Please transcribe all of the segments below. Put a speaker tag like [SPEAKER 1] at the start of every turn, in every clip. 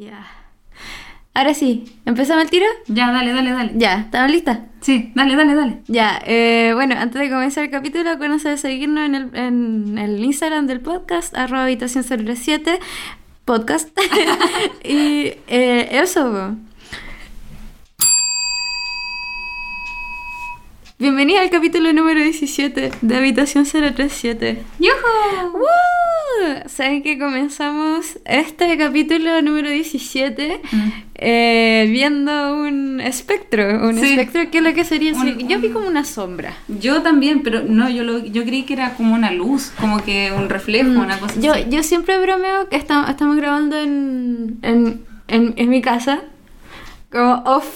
[SPEAKER 1] Ya. Ahora sí, ¿empezamos el tiro?
[SPEAKER 2] Ya, dale, dale, dale.
[SPEAKER 1] Ya, ¿estamos listas?
[SPEAKER 2] Sí, dale, dale, dale.
[SPEAKER 1] Ya, eh, bueno, antes de comenzar el capítulo, acuérdense de seguirnos en el, en el Instagram del podcast, arroba habitación 037, podcast. y eh, eso. Bienvenida al capítulo número 17 de Habitación 037.
[SPEAKER 2] ¡Yujú!
[SPEAKER 1] ¡Woo! Saben que comenzamos este capítulo número 17
[SPEAKER 2] Mm.
[SPEAKER 1] eh, viendo un espectro. Un
[SPEAKER 2] Sí.
[SPEAKER 1] espectro, ¿qué es lo que sería?
[SPEAKER 2] Un-
[SPEAKER 1] Yo vi como una sombra.
[SPEAKER 2] Yo también, pero no, yo, lo, yo creí que era como una luz, como que un reflejo, una cosa
[SPEAKER 1] Mm. Yo,
[SPEAKER 2] así.
[SPEAKER 1] yo siempre bromeo que estamos, estamos grabando en, en, en, en mi casa, como off,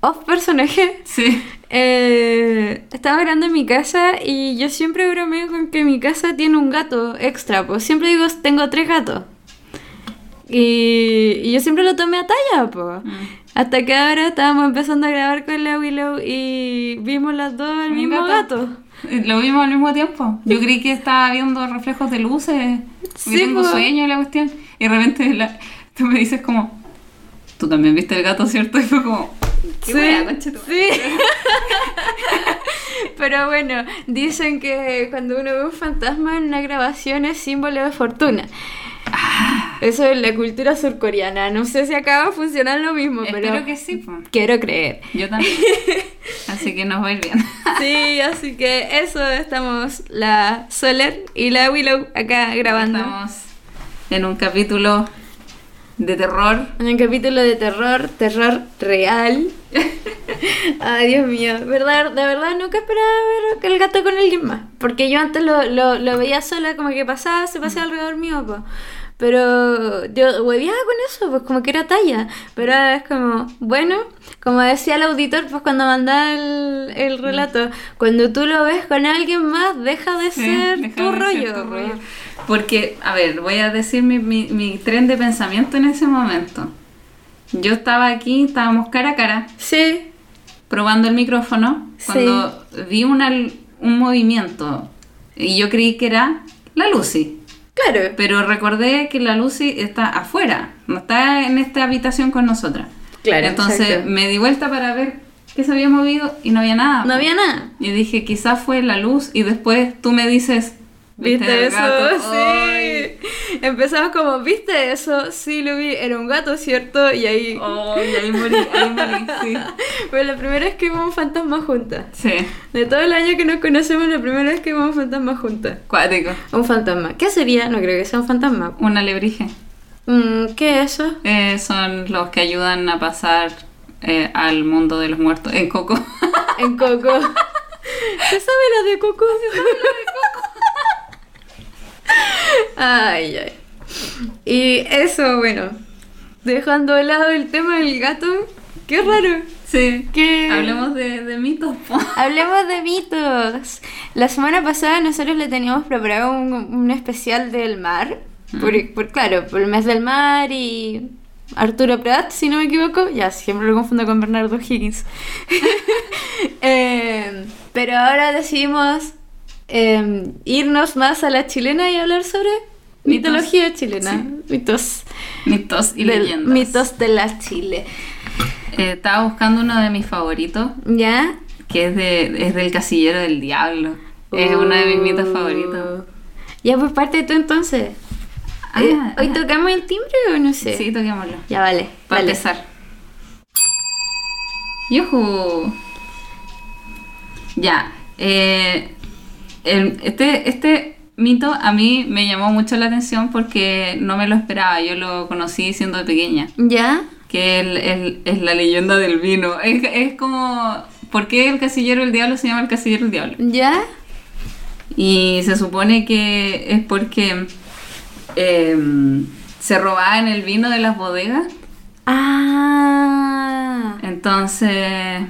[SPEAKER 1] off personaje.
[SPEAKER 2] Sí.
[SPEAKER 1] Eh, estaba grabando en mi casa y yo siempre bromeo con que mi casa tiene un gato extra. Pues siempre digo, tengo tres gatos. Y, y yo siempre lo tomé a talla, pues.
[SPEAKER 2] Mm.
[SPEAKER 1] Hasta que ahora estábamos empezando a grabar con la Willow y vimos las dos el mismo
[SPEAKER 2] gato.
[SPEAKER 1] gato.
[SPEAKER 2] Eh, Lo vimos al mismo tiempo. Yo creí que estaba viendo reflejos de luces.
[SPEAKER 1] Sí,
[SPEAKER 2] Sí, tengo
[SPEAKER 1] po.
[SPEAKER 2] sueño y la cuestión. Y de repente la- tú me dices como, tú también viste el gato, ¿cierto? Y fue como, qué
[SPEAKER 1] Sí,
[SPEAKER 2] concha tu
[SPEAKER 1] sí. Pero bueno, dicen que cuando uno ve un fantasma en una grabación es símbolo de fortuna.
[SPEAKER 2] Ah.
[SPEAKER 1] Eso es la cultura surcoreana. No sé si acá va a funcionar lo mismo, pero
[SPEAKER 2] Espero que sí, po.
[SPEAKER 1] quiero creer.
[SPEAKER 2] Yo también. Así que nos va a ir bien.
[SPEAKER 1] Sí, así que eso estamos la Soler y la Willow acá grabando.
[SPEAKER 2] Estamos en un capítulo de terror.
[SPEAKER 1] En un capítulo de terror, terror real. Ay, Dios mío. ¿Verdad? De verdad nunca esperaba ver el gato con alguien más. Porque yo antes lo, lo, lo veía sola, como que pasaba, se pasaba alrededor mío, pues. Pero yo hueveaba con eso, pues como que era talla. Pero ahora es como, bueno, como decía el auditor, pues cuando mandaba el, el relato, cuando tú lo ves con alguien más, deja de
[SPEAKER 2] Sí,
[SPEAKER 1] ser
[SPEAKER 2] deja
[SPEAKER 1] tu
[SPEAKER 2] de ser tu
[SPEAKER 1] pues.
[SPEAKER 2] rollo. Porque, a ver, voy a decir mi, mi, mi tren de pensamiento en ese momento. Yo estaba aquí, estábamos cara a cara,
[SPEAKER 1] Sí,
[SPEAKER 2] probando el micrófono, cuando vi una, un movimiento y yo creí que era la Lucy.
[SPEAKER 1] claro.
[SPEAKER 2] Pero recordé que la Lucy está afuera, no está en esta habitación con nosotras.
[SPEAKER 1] Claro,
[SPEAKER 2] Entonces
[SPEAKER 1] exacto.
[SPEAKER 2] me di vuelta para ver qué se había movido y no había nada.
[SPEAKER 1] No había nada.
[SPEAKER 2] Y dije, quizás fue la luz y después tú me dices,
[SPEAKER 1] ¿Viste, eso? Sí. Empezamos como, ¿viste eso? Sí, lo vi. Era un gato, ¿cierto? Y ahí...
[SPEAKER 2] Ay, ahí morí, ahí morí, sí.
[SPEAKER 1] Fue la primera vez que vimos un fantasma juntas.
[SPEAKER 2] Sí,
[SPEAKER 1] De todo el año que nos conocemos, la primera vez que vimos un fantasma juntas.
[SPEAKER 2] cuático.
[SPEAKER 1] Un fantasma. ¿Qué sería? No creo que sea un fantasma.
[SPEAKER 2] Una alebrije.
[SPEAKER 1] Mm, ¿Qué es eso?
[SPEAKER 2] Eh, son los que ayudan a pasar eh, al mundo de los muertos. En Coco.
[SPEAKER 1] En Coco. ¿Se sabe la de Coco? ¿Se sabe la de Coco? Ay, ay. Y eso, bueno. Dejando de lado el tema del gato. Qué raro.
[SPEAKER 2] Sí.
[SPEAKER 1] ¿Qué?
[SPEAKER 2] Hablemos de, de mitos.
[SPEAKER 1] Hablemos de mitos. La semana pasada nosotros le teníamos preparado un, un especial del mar. Por, por- claro, por el mes del mar y Arturo Prat, si no me equivoco. Ya, siempre lo confundo con Bernardo Higgins. Eh, pero ahora decidimos eh, irnos más a la chilena y hablar sobre
[SPEAKER 2] Mitos.
[SPEAKER 1] mitología chilena.
[SPEAKER 2] Sí.
[SPEAKER 1] Mitos.
[SPEAKER 2] Mitos y leyendas.
[SPEAKER 1] Mitos de la Chile.
[SPEAKER 2] Eh, estaba buscando uno de mis favoritos,
[SPEAKER 1] ¿Ya?
[SPEAKER 2] que es, de, es del casillero del diablo. Es uno de mis mitos
[SPEAKER 1] Uh.
[SPEAKER 2] favoritos.
[SPEAKER 1] Ya, pues parte tú entonces.
[SPEAKER 2] Ah,
[SPEAKER 1] Eh, ¿Hoy tocamos el timbre o no sé?
[SPEAKER 2] Sí, toquémoslo.
[SPEAKER 1] Ya, vale.
[SPEAKER 2] Para
[SPEAKER 1] vale.
[SPEAKER 2] empezar. ¡Yujú! Ya. eh, el- este, este mito a mí me llamó mucho la atención porque no me lo esperaba. Yo lo conocí siendo pequeña.
[SPEAKER 1] ¿Ya?
[SPEAKER 2] Que el- el- es la leyenda del vino. Es, es como. ¿Por qué el casillero del diablo se llama el casillero del diablo?
[SPEAKER 1] ¿Ya?
[SPEAKER 2] Y se supone que es porque em, se robaban el vino de las bodegas.
[SPEAKER 1] Ah.
[SPEAKER 2] Entonces,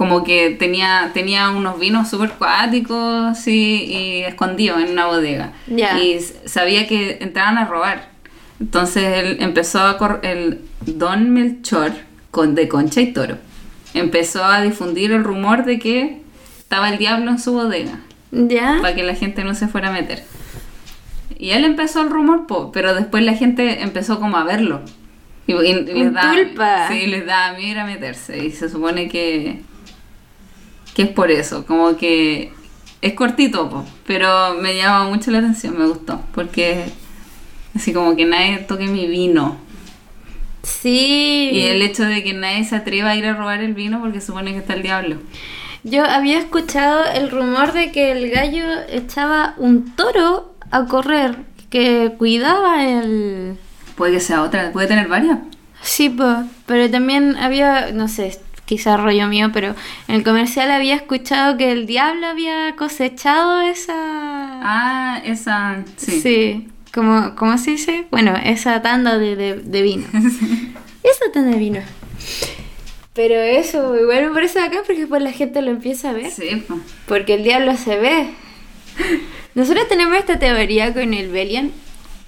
[SPEAKER 2] como que tenía, tenía unos vinos súper cuáticos y escondidos en una bodega. Y sabía que entraban a robar. Entonces él empezó a cor- el Don Melchor con, de Concha y Toro. Empezó a difundir el rumor de que estaba el diablo en su bodega
[SPEAKER 1] ¿Ya?
[SPEAKER 2] para que la gente no se fuera a meter. Y él empezó el rumor, po, pero después la gente empezó como a verlo. Y, les da,
[SPEAKER 1] tulpa.
[SPEAKER 2] sí, les da miedo a meterse. Y se supone que, que es por eso, como que es cortito, po, pero me llama mucho la atención, me gustó, porque así como que nadie toque mi vino.
[SPEAKER 1] Sí.
[SPEAKER 2] Y el hecho de que nadie se atreva a ir a robar el vino porque supone que está el diablo.
[SPEAKER 1] Yo había escuchado el rumor de que el gallo echaba un toro a correr, que cuidaba el...
[SPEAKER 2] Puede que sea otra, puede tener varias.
[SPEAKER 1] Sí, pues, pero también había, no sé, quizás rollo mío, pero en el comercial había escuchado que el diablo había cosechado esa...
[SPEAKER 2] Ah, esa, sí.
[SPEAKER 1] Sí, como, ¿cómo se dice? Bueno, esa tanda de, de, de vino. esa tanda de vino. Pero eso, igual me parece acá porque después la gente lo empieza a ver.
[SPEAKER 2] Sí, po.
[SPEAKER 1] Porque el diablo se ve. Nosotros tenemos esta teoría con el Belian,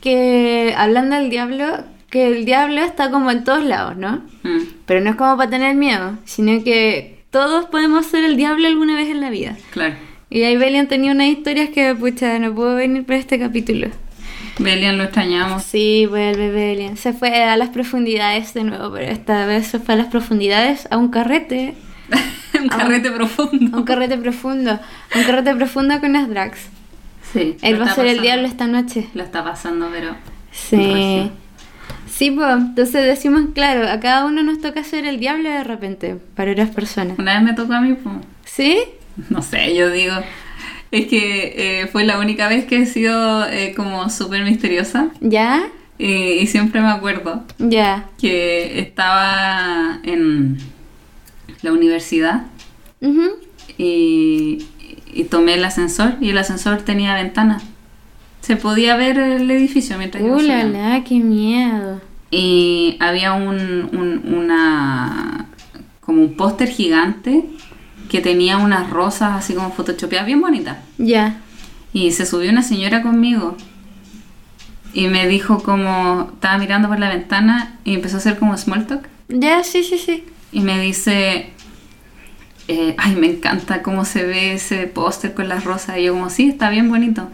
[SPEAKER 1] que hablando del diablo, que el diablo está como en todos lados, ¿no?
[SPEAKER 2] Mm,
[SPEAKER 1] Pero no es como para tener miedo, sino que todos podemos ser el diablo alguna vez en la vida.
[SPEAKER 2] claro.
[SPEAKER 1] Y ahí Belian tenía unas historias que, pucha, no puedo venir para este capítulo.
[SPEAKER 2] Belian lo extrañamos.
[SPEAKER 1] Sí, vuelve Belian. Se fue a las profundidades de nuevo, pero esta vez se fue a las profundidades a un carrete.
[SPEAKER 2] Un carrete profundo.
[SPEAKER 1] un carrete profundo. Un carrete profundo con las drags.
[SPEAKER 2] Sí.
[SPEAKER 1] Él va a ser el diablo esta noche.
[SPEAKER 2] Lo está pasando, pero.
[SPEAKER 1] Sí. Sí, pues, entonces decimos, claro, a cada uno nos toca ser el diablo de repente, para otras personas.
[SPEAKER 2] Una vez me tocó a mí, pues.
[SPEAKER 1] ¿Sí?
[SPEAKER 2] No sé, yo digo. Es que eh, fue la única vez que he sido eh, como súper misteriosa.
[SPEAKER 1] ¿Ya?
[SPEAKER 2] Y, y siempre me acuerdo
[SPEAKER 1] Ya.
[SPEAKER 2] que estaba en la universidad y tomé el ascensor y el ascensor tenía ventanas. Se podía ver el edificio mientras
[SPEAKER 1] Uh, la, la, qué miedo.
[SPEAKER 2] Y había un, un- una como un póster gigante que tenía unas rosas así como photoshopeadas bien bonitas.
[SPEAKER 1] Ya.
[SPEAKER 2] Y se subió una señora conmigo y me dijo como estaba mirando por la ventana y empezó a hacer como small talk
[SPEAKER 1] Ya, sí, sí, sí.
[SPEAKER 2] y me dice eh, ay me encanta cómo se ve ese póster con las rosas y yo como sí está bien bonito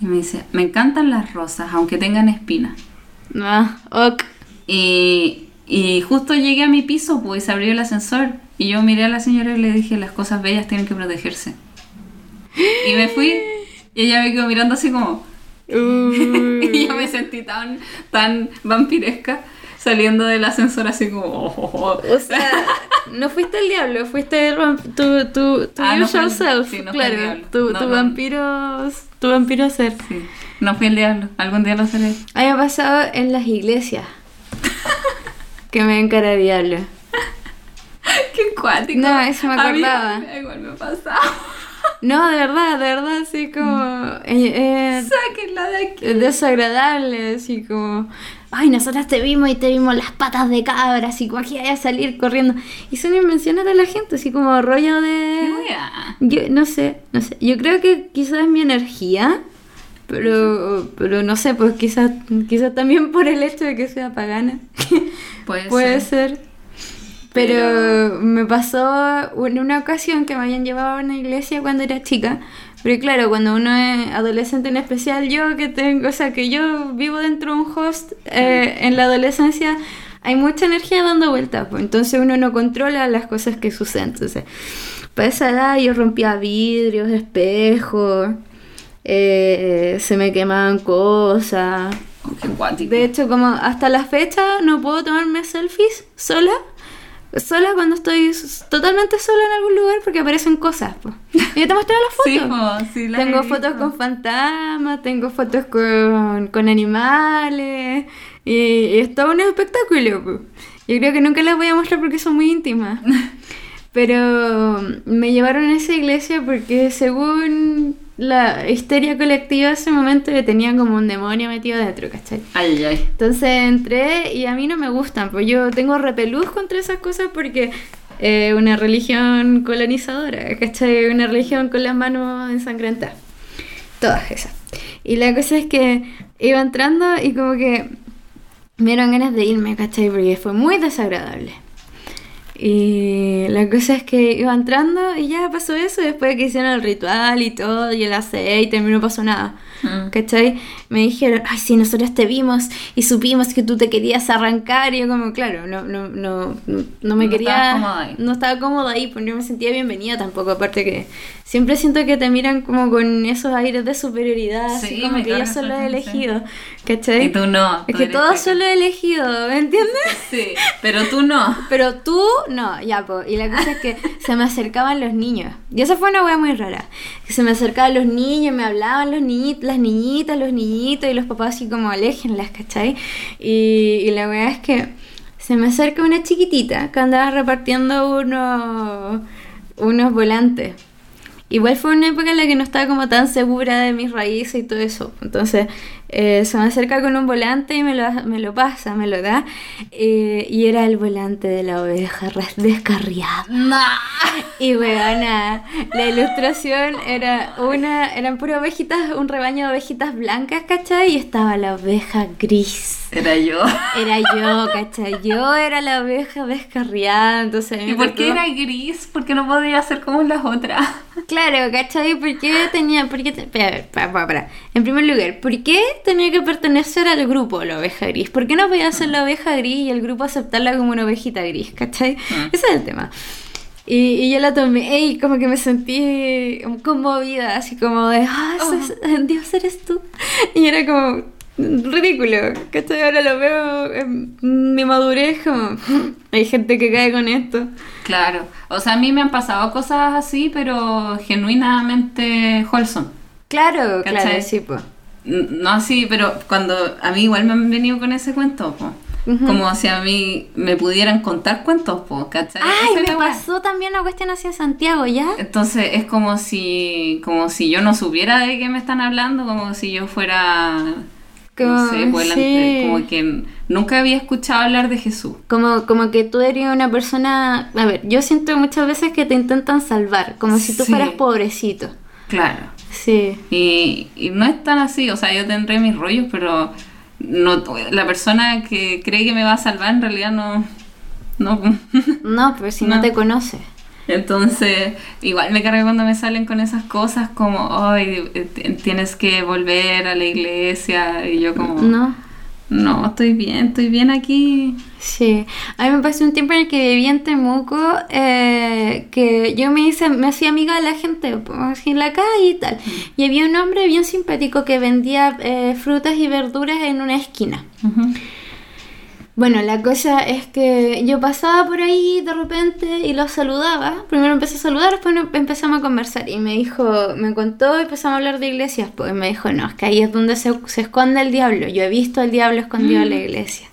[SPEAKER 2] y me dice me encantan las rosas aunque tengan espinas
[SPEAKER 1] Ah, ok.
[SPEAKER 2] y, y justo llegué a mi piso pues y se abrió el ascensor. Y yo miré a la señora y le dije las cosas bellas tienen que protegerse y me fui. Y ella me quedó mirando así como y yo me sentí tan, tan vampiresca saliendo del ascensor así como... oh, oh, oh.
[SPEAKER 1] O sea, no fuiste el diablo, fuiste el tu, tu, tu
[SPEAKER 2] Ah, no el-
[SPEAKER 1] self.
[SPEAKER 2] sí, no
[SPEAKER 1] claro, tu,
[SPEAKER 2] No,
[SPEAKER 1] tu vampiro, tu vampiro ser.
[SPEAKER 2] Sí, no fui el diablo, algún día lo seré.
[SPEAKER 1] A mí me ha pasado en las iglesias. que me ven cara de diablo.
[SPEAKER 2] Qué cuático.
[SPEAKER 1] No, eso me
[SPEAKER 2] A mí
[SPEAKER 1] acordaba.
[SPEAKER 2] igual me pasaba.
[SPEAKER 1] No, de verdad, de verdad, así como... eh, eh,
[SPEAKER 2] Sáquenla de aquí.
[SPEAKER 1] es desagradable, así como... Ay, nosotras te vimos y te vimos las patas de cabra, así como aquí vaya a salir corriendo. Y son invenciones de la gente, así como rollo de... Yo no sé, no sé. Yo creo que quizás es mi energía, pero, pero no sé, pues quizás, quizás también por el hecho de que sea pagana.
[SPEAKER 2] Puede,
[SPEAKER 1] Puede
[SPEAKER 2] ser.
[SPEAKER 1] ser. Pero me pasó en una ocasión que me habían llevado a una iglesia cuando era chica. Pero claro, cuando uno es adolescente en especial, yo que tengo, o sea, que yo vivo dentro de un host, eh, en la adolescencia hay mucha energía dando vueltas, pues, entonces uno no controla las cosas que suceden. Entonces, para esa edad yo rompía vidrios, espejos, eh, se me quemaban cosas. De hecho, como hasta la fecha no puedo tomarme selfies sola. Sola cuando estoy totalmente sola en algún lugar porque aparecen cosas. po. Y yo te mostré las
[SPEAKER 2] Sí,
[SPEAKER 1] fotos.
[SPEAKER 2] po, sí, las he
[SPEAKER 1] tengo fotos con fantasmas, tengo fotos con, con animales. Y, y es todo un espectáculo. po. Yo creo que nunca las voy a mostrar porque son muy íntimas. Pero me llevaron a esa iglesia porque según la histeria colectiva de ese momento le tenía como un demonio metido dentro, ¿cachai?
[SPEAKER 2] Ay, ay, ay.
[SPEAKER 1] Entonces entré y a mí no me gustan, pues yo tengo repelús contra esas cosas porque eh, una religión colonizadora, ¿cachai? Una religión con las manos ensangrentadas. Todas esas. Y la cosa es que iba entrando y como que me dieron ganas de irme, ¿cachai? Porque fue muy desagradable. Y la cosa es que iba entrando y ya pasó eso, después que hicieron el ritual y todo, y el aceite, a mí no pasó nada.
[SPEAKER 2] Mm.
[SPEAKER 1] ¿Cachai? Me dijeron, ay, sí, nosotros te vimos y supimos que tú te querías arrancar. Y yo como, claro, no, no, no, no, me
[SPEAKER 2] No
[SPEAKER 1] quería...
[SPEAKER 2] cómoda ahí.
[SPEAKER 1] No estaba cómoda ahí, pues no me sentía bienvenida tampoco. Aparte que siempre siento que te miran como con esos aires de superioridad, así
[SPEAKER 2] Sí,
[SPEAKER 1] como
[SPEAKER 2] me
[SPEAKER 1] que yo solo he elegido. ¿Cachai?
[SPEAKER 2] Y tú no.
[SPEAKER 1] Es
[SPEAKER 2] tú
[SPEAKER 1] que
[SPEAKER 2] eres
[SPEAKER 1] todos solo he elegido, ¿me entiendes?
[SPEAKER 2] Sí, pero tú no.
[SPEAKER 1] Pero tú, no, ya, po. Y la cosa es que se me acercaban los niños. Y esa fue una wea muy rara. Que se me acercaban los niños, me hablaban los niñitos, las niñitas, los niñitos, y los papás así como aléjenlas, ¿cachai? Y, y la wea es que se me acerca una chiquitita que andaba repartiendo unos, unos volantes. Igual fue una época en la que no estaba como tan segura de mis raíces y todo eso. Entonces eh, se me acerca con un volante y me lo, me lo pasa, me lo da. eh, y era el volante de la oveja descarriada.
[SPEAKER 2] No.
[SPEAKER 1] Y weona, la ilustración era una, eran puras ovejitas, un rebaño de ovejitas blancas, ¿cachai? Y estaba la oveja gris.
[SPEAKER 2] Era yo.
[SPEAKER 1] Era yo, ¿cachai? Yo era la oveja descarriada, entonces...
[SPEAKER 2] ¿Y por qué era gris? Porque no podía ser como las otras.
[SPEAKER 1] Claro, ¿cachai? ¿Por qué tenía.? Por qué te- espera, para, para. En primer lugar, ¿por qué tenía que pertenecer al grupo la oveja gris? ¿Por qué no podía ser la oveja gris y el grupo aceptarla como una ovejita gris? ¿cachai?
[SPEAKER 2] Mm.
[SPEAKER 1] Ese es el tema. Y, y yo la tomé y como que me sentí conmovida, así como de, ah, eso es- Dios eres tú. Y era como ridículo, ¿cachai? Ahora lo veo en mi madurez, como, hay gente que cae con esto.
[SPEAKER 2] Claro. O sea, a mí me han pasado cosas así, pero genuinamente wholesome.
[SPEAKER 1] Claro,
[SPEAKER 2] ¿Cachai?
[SPEAKER 1] claro, sí, pues.
[SPEAKER 2] No así, pero cuando a mí igual me han venido con ese cuento, po. Como si a mí me pudieran contar cuentos, po, ¿cachai?
[SPEAKER 1] Ay,
[SPEAKER 2] Esa
[SPEAKER 1] me
[SPEAKER 2] la
[SPEAKER 1] pasó también una cuestión en Santiago, ¿ya?
[SPEAKER 2] Entonces es como si, como si yo no supiera de qué me están hablando, como si yo fuera,
[SPEAKER 1] Como-
[SPEAKER 2] no sé, pues, la-
[SPEAKER 1] sí.
[SPEAKER 2] como que nunca había escuchado hablar de Jesús.
[SPEAKER 1] Como, como que tú eres una persona... A ver, yo siento muchas veces que te intentan salvar, como si tú
[SPEAKER 2] Sí.
[SPEAKER 1] fueras pobrecito.
[SPEAKER 2] Claro.
[SPEAKER 1] Sí.
[SPEAKER 2] Y, y no es tan así, o sea, yo tendré mis rollos, pero no, la persona que cree que me va a salvar en realidad no... no.
[SPEAKER 1] No, pero si no,
[SPEAKER 2] No.
[SPEAKER 1] te conoce.
[SPEAKER 2] Entonces, igual me carga cuando me salen con esas cosas como, ay, eh, tienes que volver a la iglesia, y yo como...
[SPEAKER 1] ¿No?
[SPEAKER 2] No, estoy bien, estoy bien aquí.
[SPEAKER 1] Sí. A mí me pasó un tiempo en el que vivía en Temuco, eh, que yo me hice, me hacía amiga de la gente, así en la calle y tal. Y había un hombre bien simpático que vendía eh, frutas y verduras en una esquina. Bueno, la cosa es que yo pasaba por ahí de repente y lo saludaba. Primero empecé a saludar, después empezamos a conversar. Y me dijo, me contó, empezamos a hablar de iglesias. Pues me dijo, no, es que ahí es donde se, se esconde el diablo. Yo he visto al diablo escondido en la iglesia.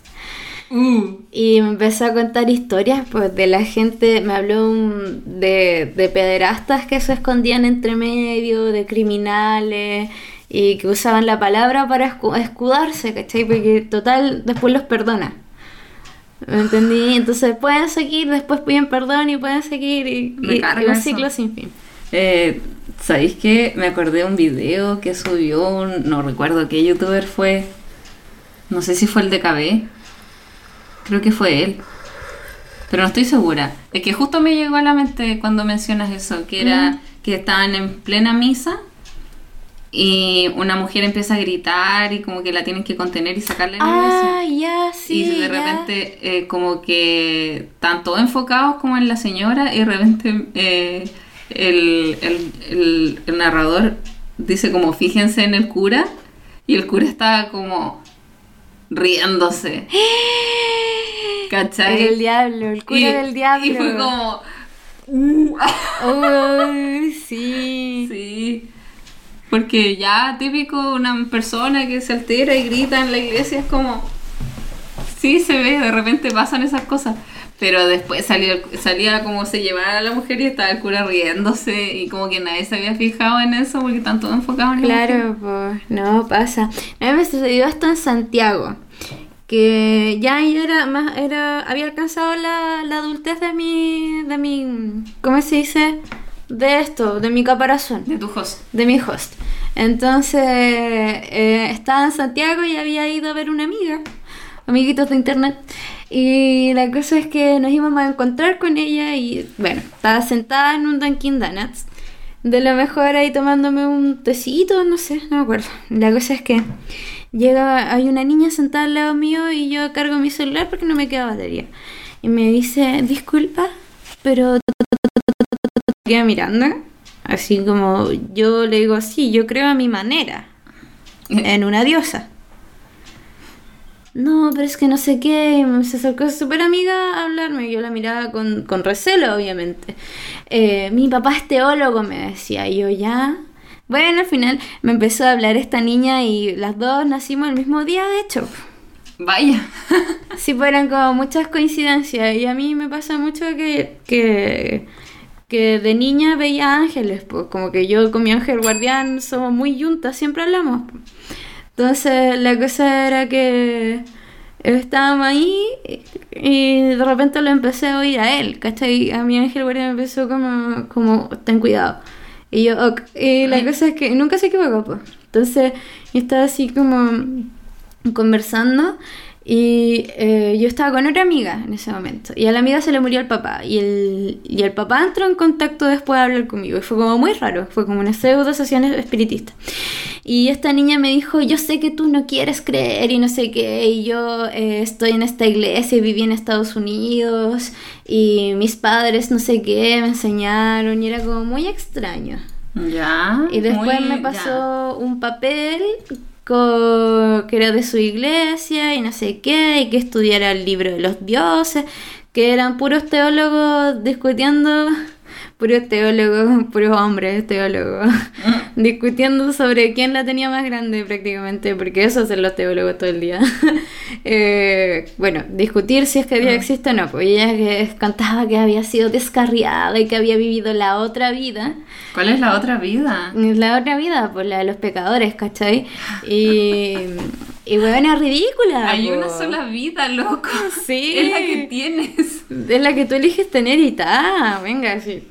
[SPEAKER 2] Uh,
[SPEAKER 1] Y me empezó a contar historias pues de la gente, me habló un- de, de pederastas que se escondían entre medio, de criminales y que usaban la palabra para escu- escudarse, ¿cachai? Porque total después los perdona. ¿Me entendí? Entonces pueden seguir, después piden perdón y pueden seguir y, y- un
[SPEAKER 2] eso.
[SPEAKER 1] ciclo sin fin.
[SPEAKER 2] Eh, ¿Sabéis qué? Me acordé de un video que subió un... No recuerdo qué youtuber fue. No sé si fue el de KB. Creo que fue él. Pero no estoy segura. Es que justo me llegó a la mente cuando mencionas eso, que era que estaban en plena misa y una mujer empieza a gritar y como que la tienen que contener y sacarla de la iglesia.
[SPEAKER 1] Ah, ya, sí.
[SPEAKER 2] y de repente eh, como que están todos enfocados como en la señora y de repente eh, el, el- el- el narrador dice como fíjense en el cura y el cura está como riéndose. ¿Cachai?
[SPEAKER 1] El diablo, el cura
[SPEAKER 2] Y-
[SPEAKER 1] del diablo.
[SPEAKER 2] Y fue como... "Uh".
[SPEAKER 1] Uy, sí.
[SPEAKER 2] Sí. Porque ya típico una persona que se altera y grita en la iglesia es como... Sí, se ve, de repente pasan esas cosas. Pero después salió, salía como se llevaba a la mujer y estaba el cura riéndose y como que nadie se había fijado en eso porque están todos enfocados en.
[SPEAKER 1] Claro, pues no pasa. A mí me sucedió esto en Santiago, que ya era más, era, había alcanzado la, la adultez de mi, de mi, ¿cómo se dice? De esto, de mi caparazón,
[SPEAKER 2] De tu host.
[SPEAKER 1] de mi host. Entonces eh, estaba en Santiago y había ido a ver una amiga, amiguitos de internet. Y la cosa es que nos íbamos a encontrar con ella y bueno, estaba sentada en un Dunkin' Donuts. de lo mejor ahí tomándome un tecito, no sé, no me acuerdo. La cosa es que llega, hay una niña sentada al lado mío y yo cargo mi celular porque no me queda batería. Y me dice, disculpa, pero queda mirando, así como yo le digo así, yo creo a mi manera, en una diosa. No, pero es que no sé qué, y se acercó súper amiga a hablarme, yo la miraba con, con recelo, obviamente. Eh, mi papá es teólogo, me decía, y yo ya... Bueno, al final me empezó a hablar esta niña y las dos nacimos el mismo día, de hecho.
[SPEAKER 2] Vaya.
[SPEAKER 1] Sí, eran como muchas coincidencias. Y a mí me pasa mucho que, que, que de niña veía ángeles, pues como que yo con mi ángel guardián somos muy juntas, siempre hablamos. Entonces la cosa era que estábamos ahí y de repente lo empecé a oír a él, ¿cachai? A mi ángel guardián me empezó como, como ten cuidado. Y yo, ok. Y la
[SPEAKER 2] Ay.
[SPEAKER 1] cosa es que nunca se equivocó, pues. Entonces yo estaba así como conversando y eh, yo estaba con otra amiga en ese momento. Y a la amiga se le murió el papá. Y el, y el papá entró en contacto después de hablar conmigo. Y fue como muy raro, fue como una pseudo sesión espiritista. Y esta niña me dijo yo sé que tú no quieres creer y no sé qué. Y yo eh, estoy en esta iglesia y viví en Estados Unidos. Y mis padres no sé qué me enseñaron y era como muy extraño.
[SPEAKER 2] Ya.
[SPEAKER 1] y después
[SPEAKER 2] muy-
[SPEAKER 1] me
[SPEAKER 2] ya.
[SPEAKER 1] pasó un papel que era de su iglesia y no sé qué, y que estudiara el libro de los dioses, que eran puros teólogos discutiendo, puros teólogos, puros hombres teólogos, discutiendo sobre quién la tenía más grande prácticamente, porque eso hacen los teólogos todo el día. Eh, bueno, discutir si es que Dios existe o no, pues ella que contaba que había sido descarriada y que había vivido la otra vida.
[SPEAKER 2] ¿Cuál es la otra vida?
[SPEAKER 1] La otra vida, pues la de los pecadores, ¿cachai? Y, y bueno, es ridícula.
[SPEAKER 2] Hay
[SPEAKER 1] po.
[SPEAKER 2] una sola vida, loco.
[SPEAKER 1] Sí.
[SPEAKER 2] Es la que tienes.
[SPEAKER 1] Es la que tú eliges tener y ta, venga, sí.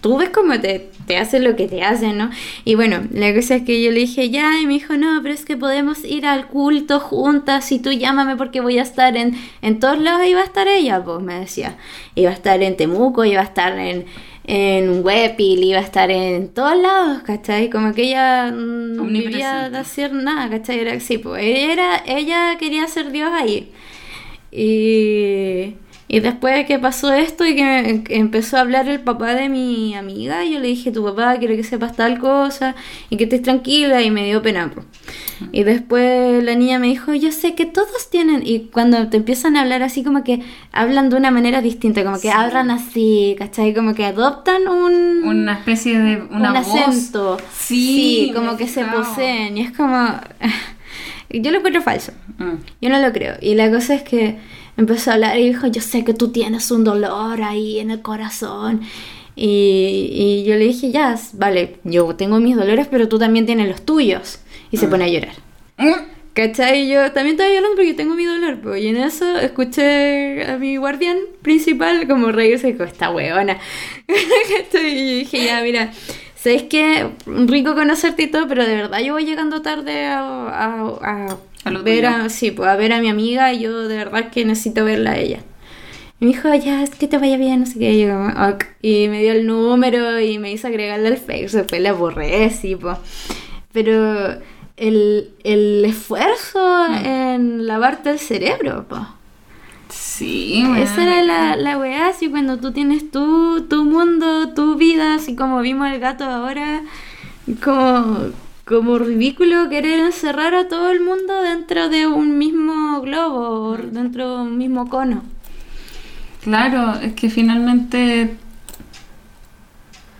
[SPEAKER 1] Tú ves cómo te, te hace lo que te hace, ¿no? Y bueno, la cosa es que yo le dije ya, y me dijo, no, pero es que podemos ir al culto juntas, y tú llámame porque voy a estar en, en todos lados, y va a estar ella, pues me decía. Iba a estar en Temuco, iba a estar en, en iba a estar en todos lados, ¿cachai? Como que ella no de hacer nada, ¿cachai? Era así, pues ella, era, ella quería ser Dios ahí. Y, y después de que pasó esto y que em- empezó a hablar el papá de mi amiga, yo le dije, tu papá quiere que sepas tal cosa y que estés tranquila y me dio pena. po. Y después la niña me dijo, yo sé que todos tienen, y cuando te empiezan a hablar así como que hablan de una manera distinta, como que
[SPEAKER 2] Sí.
[SPEAKER 1] hablan así, ¿cachai? Como que adoptan un...
[SPEAKER 2] Una especie de. Una
[SPEAKER 1] un
[SPEAKER 2] voz.
[SPEAKER 1] acento.
[SPEAKER 2] Sí, me
[SPEAKER 1] como que se poseen. Y es como... Yo lo encuentro falso.
[SPEAKER 2] Mm.
[SPEAKER 1] Yo no lo creo. Y la cosa es que empezó a hablar y dijo, yo sé que tú tienes un dolor ahí en el corazón. Y, y yo le dije, ya, vale, yo tengo mis dolores, pero tú también tienes los tuyos. Y se pone a llorar.
[SPEAKER 2] Mm.
[SPEAKER 1] ¿Cachai? Y yo también estaba llorando porque tengo mi dolor. Pues, y en eso escuché a mi guardián principal como reírse y dijo, esta huevona. Y dije, ya, mira, ¿sabes qué? Rico conocerte y todo, pero de verdad yo voy llegando tarde a, a, a
[SPEAKER 2] A lo
[SPEAKER 1] ver
[SPEAKER 2] tuyo.
[SPEAKER 1] a, sí, pues, a ver a mi amiga y yo de verdad que necesito verla a ella. Y me dijo, ya, es que te vaya bien, no sé qué. Y, yo "Ok". Y me dio el número y me hizo agregarle al Facebook. Después la borré, sí, pues. Pero el, el esfuerzo
[SPEAKER 2] Mm.
[SPEAKER 1] en lavarte el cerebro, pues.
[SPEAKER 2] Sí,
[SPEAKER 1] Esa era la, la weá, así cuando tú tienes tu, tu mundo, tu vida, así como vimos el gato ahora, como, como ridículo querer encerrar a todo el mundo dentro de un mismo globo, dentro de un mismo cono.
[SPEAKER 2] Claro, es que finalmente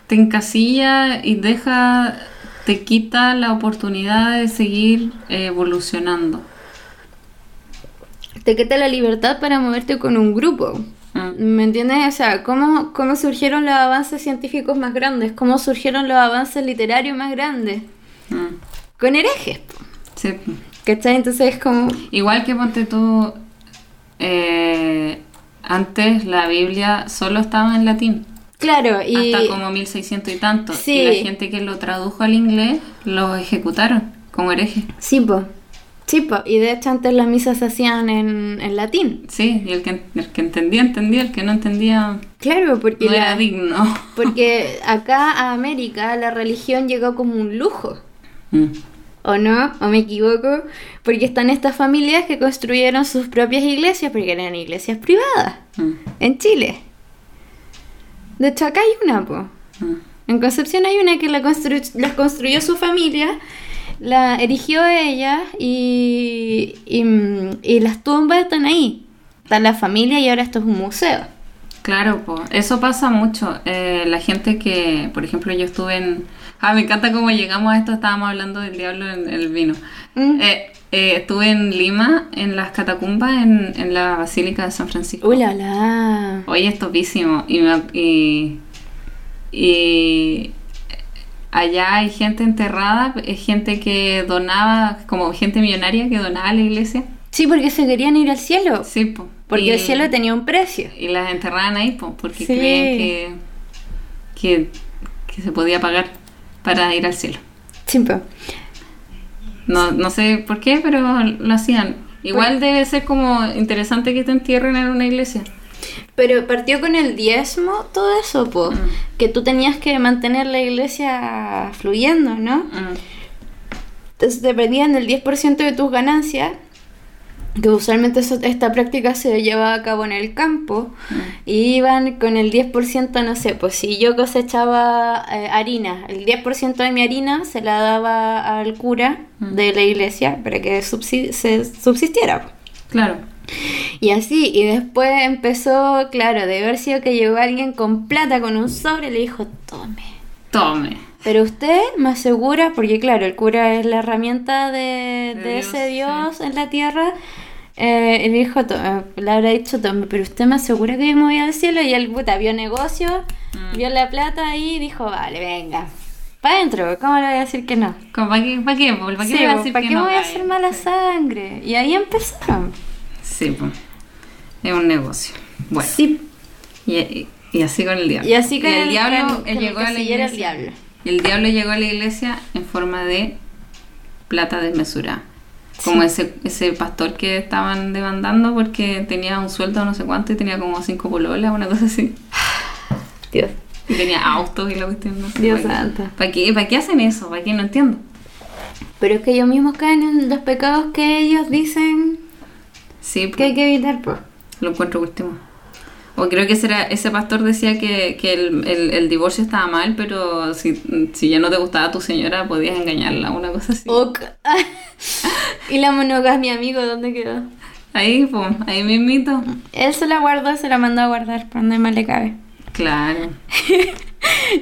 [SPEAKER 2] te encasilla y deja, te quita la oportunidad de seguir evolucionando.
[SPEAKER 1] Te quita la libertad para moverte con un grupo.
[SPEAKER 2] Mm.
[SPEAKER 1] ¿Me entiendes? O sea, ¿cómo, ¿cómo surgieron los avances científicos más grandes? ¿Cómo surgieron los avances literarios más grandes?
[SPEAKER 2] Mm.
[SPEAKER 1] Con herejes.
[SPEAKER 2] Sí.
[SPEAKER 1] ¿cachai? Entonces es como...
[SPEAKER 2] Igual que ponte tú, eh, antes la Biblia solo estaba en latín,
[SPEAKER 1] Claro, y...
[SPEAKER 2] hasta como 1600 y tanto.
[SPEAKER 1] Sí.
[SPEAKER 2] Y la gente que lo tradujo al inglés lo ejecutaron como hereje.
[SPEAKER 1] Sí, po. Sí, po, y de hecho antes las misas se hacían en, en latín.
[SPEAKER 2] Sí, y el que, el que entendía, entendía, el que no entendía
[SPEAKER 1] Claro, porque,
[SPEAKER 2] no era digno.
[SPEAKER 1] porque acá a América la religión llegó como un lujo.
[SPEAKER 2] Mm.
[SPEAKER 1] ¿O no? ¿O me equivoco? Porque están estas familias que construyeron sus propias iglesias porque eran iglesias privadas
[SPEAKER 2] Mm.
[SPEAKER 1] en Chile. De hecho, acá hay una, po.
[SPEAKER 2] Mm.
[SPEAKER 1] En Concepción hay una que la constru- las construyó su familia, la erigió ella y, y, mm, y las tumbas están ahí. Está la familia y ahora esto es un museo.
[SPEAKER 2] Claro, pues eso pasa mucho. Eh, la gente que, por ejemplo, yo estuve en... Ah, me encanta cómo llegamos a esto, estábamos hablando del diablo en el vino.
[SPEAKER 1] Mm.
[SPEAKER 2] Eh, eh, estuve en Lima, en las catacumbas, en, en la Basílica de San Francisco.
[SPEAKER 1] ¡Uy, la, la!
[SPEAKER 2] Oye, es topísimo. Y, me- y, y allá hay gente enterrada, es gente que donaba, como gente millonaria que donaba a la iglesia.
[SPEAKER 1] Sí, porque se querían ir al cielo.
[SPEAKER 2] Sí, po.
[SPEAKER 1] Porque
[SPEAKER 2] Y-
[SPEAKER 1] el cielo tenía un precio.
[SPEAKER 2] Y las enterraban ahí, po, porque
[SPEAKER 1] Sí.
[SPEAKER 2] creían que, que, que se podía pagar para ir al cielo.
[SPEAKER 1] Sí, po.
[SPEAKER 2] No, no sé por qué, pero lo hacían. Igual debe ser como interesante que te entierren en una iglesia.
[SPEAKER 1] Pero partió con el diezmo todo eso, po.
[SPEAKER 2] Mm.
[SPEAKER 1] Que tú tenías que mantener la iglesia fluyendo, ¿no?
[SPEAKER 2] Mm.
[SPEAKER 1] Entonces dependían del 10% de tus ganancias, que usualmente eso- esta práctica se llevaba a cabo en el campo, y iban con el 10%, no sé, pues si yo cosechaba eh, harina, el 10% de mi harina se la daba al cura de la iglesia para que subsi- se subsistiera.
[SPEAKER 2] Claro.
[SPEAKER 1] Y así, y después empezó, claro, de haber sido que llegó alguien con plata, con un sobre, y le dijo, tome.
[SPEAKER 2] Tome.
[SPEAKER 1] Pero usted me asegura, porque claro, el cura es la herramienta de,
[SPEAKER 2] De
[SPEAKER 1] de
[SPEAKER 2] Dios,
[SPEAKER 1] ese
[SPEAKER 2] sí.
[SPEAKER 1] Dios en la tierra. Eh, le dijo, eh, le habrá dicho, tome, pero usted me asegura que yo me voy al cielo. Y el puta vio negocio,
[SPEAKER 2] Mm.
[SPEAKER 1] vio la plata ahí y dijo, vale, venga. Para adentro, ¿cómo le voy a decir que no?
[SPEAKER 2] ¿Para qué? ¿Para qué? ¿Para qué
[SPEAKER 1] Sí,
[SPEAKER 2] voy a decir
[SPEAKER 1] ¿para
[SPEAKER 2] que
[SPEAKER 1] qué
[SPEAKER 2] no
[SPEAKER 1] voy a hacer mala sangre? Y ahí empezaron.
[SPEAKER 2] Sí, pues. Es un negocio. Bueno.
[SPEAKER 1] Sí,
[SPEAKER 2] Y, así con el diablo.
[SPEAKER 1] Y así con
[SPEAKER 2] el,
[SPEAKER 1] el-
[SPEAKER 2] diablo
[SPEAKER 1] el
[SPEAKER 2] llegó a la iglesia.
[SPEAKER 1] diablo.
[SPEAKER 2] Y el diablo llegó a la iglesia en forma de plata desmesurada. Como ese, ese pastor que estaban demandando porque tenía un sueldo no sé cuánto y tenía como cinco pololas, una cosa así.
[SPEAKER 1] Dios.
[SPEAKER 2] Y tenía autos y la cuestión, no sé.
[SPEAKER 1] Dios santo.
[SPEAKER 2] ¿Para qué, ¿Para qué hacen eso? ¿Para qué? No entiendo.
[SPEAKER 1] Pero es que ellos mismos caen en los pecados que ellos dicen
[SPEAKER 2] Sí,
[SPEAKER 1] que hay que evitar, pues.
[SPEAKER 2] lo encuentro último. O creo que ese, era, ese pastor decía que, que el, el- el divorcio estaba mal, pero si, si ya no te gustaba tu señora, podías engañarla, una cosa así.
[SPEAKER 1] Y la monogamia, amigo, ¿dónde quedó?
[SPEAKER 2] Ahí, pues, ahí mismito.
[SPEAKER 1] Él se la guardó, se la mandó a guardar, por donde más le cabe.
[SPEAKER 2] Claro.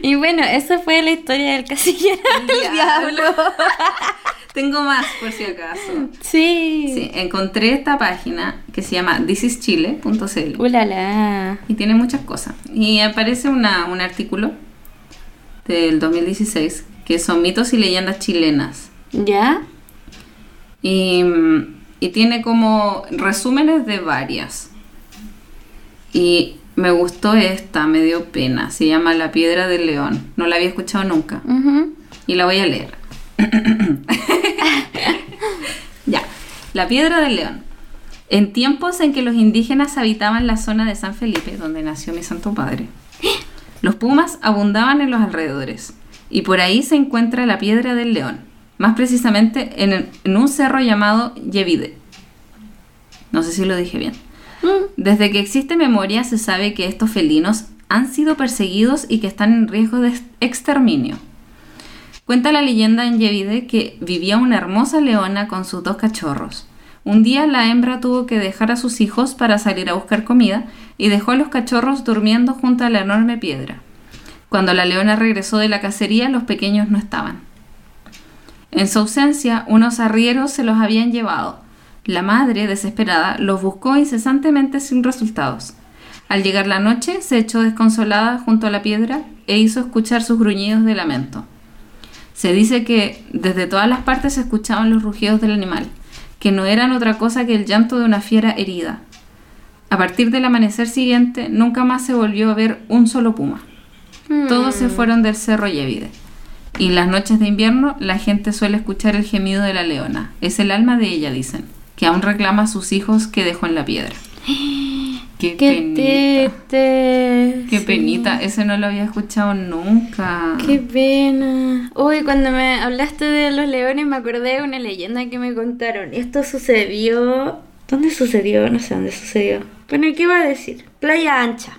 [SPEAKER 1] Y bueno, esa fue la historia del casillero del diablo.
[SPEAKER 2] Tengo más, por si acaso.
[SPEAKER 1] Sí.
[SPEAKER 2] Sí, encontré esta página que se llama thisischile.cl
[SPEAKER 1] Ulala.
[SPEAKER 2] y tiene muchas cosas. Y aparece una, un artículo del 2016 que son mitos y leyendas chilenas.
[SPEAKER 1] ¿Ya?
[SPEAKER 2] Y, y tiene como resúmenes de varias. Y me gustó esta, me dio pena. Se llama La Piedra del León. No la había escuchado nunca.
[SPEAKER 1] Ujú.
[SPEAKER 2] Y la voy a leer. La Piedra del León. En tiempos en que los indígenas habitaban la zona de San Felipe, donde nació mi santo padre, los pumas abundaban en los alrededores. Y por ahí se encuentra la Piedra del León. Más precisamente en, en un cerro llamado Yevide. No sé si lo dije bien.
[SPEAKER 1] Mm.
[SPEAKER 2] Desde que existe memoria se sabe que estos felinos han sido perseguidos y que están en riesgo de ex- exterminio. Cuenta la leyenda en Yevide que vivía una hermosa leona con sus dos cachorros. Un día la hembra tuvo que dejar a sus hijos para salir a buscar comida y dejó a los cachorros durmiendo junto a la enorme piedra. Cuando la leona regresó de la cacería, los pequeños no estaban. En su ausencia, unos arrieros se los habían llevado. La madre, desesperada, los buscó incesantemente sin resultados. Al llegar la noche, se echó desconsolada junto a la piedra e hizo escuchar sus gruñidos de lamento. Se dice que desde todas las partes se escuchaban los rugidos del animal, que no eran otra cosa que el llanto de una fiera herida. A partir del amanecer siguiente, nunca más se volvió a ver un solo puma. Todos se fueron del cerro Yevide. Y las noches de invierno la gente suele escuchar el gemido de la leona. Es el alma de ella, dicen, que aún reclama a sus hijos que dejó en la piedra. Qué,
[SPEAKER 1] Qué
[SPEAKER 2] penita.
[SPEAKER 1] tete.
[SPEAKER 2] Qué
[SPEAKER 1] Sí.
[SPEAKER 2] penita. Ese no lo había escuchado nunca.
[SPEAKER 1] Qué pena. Uy, cuando me hablaste de los leones me acordé de una leyenda que me contaron. Esto sucedió... ¿Dónde sucedió? No sé dónde sucedió. Bueno, ¿qué iba a decir? Playa Ancha.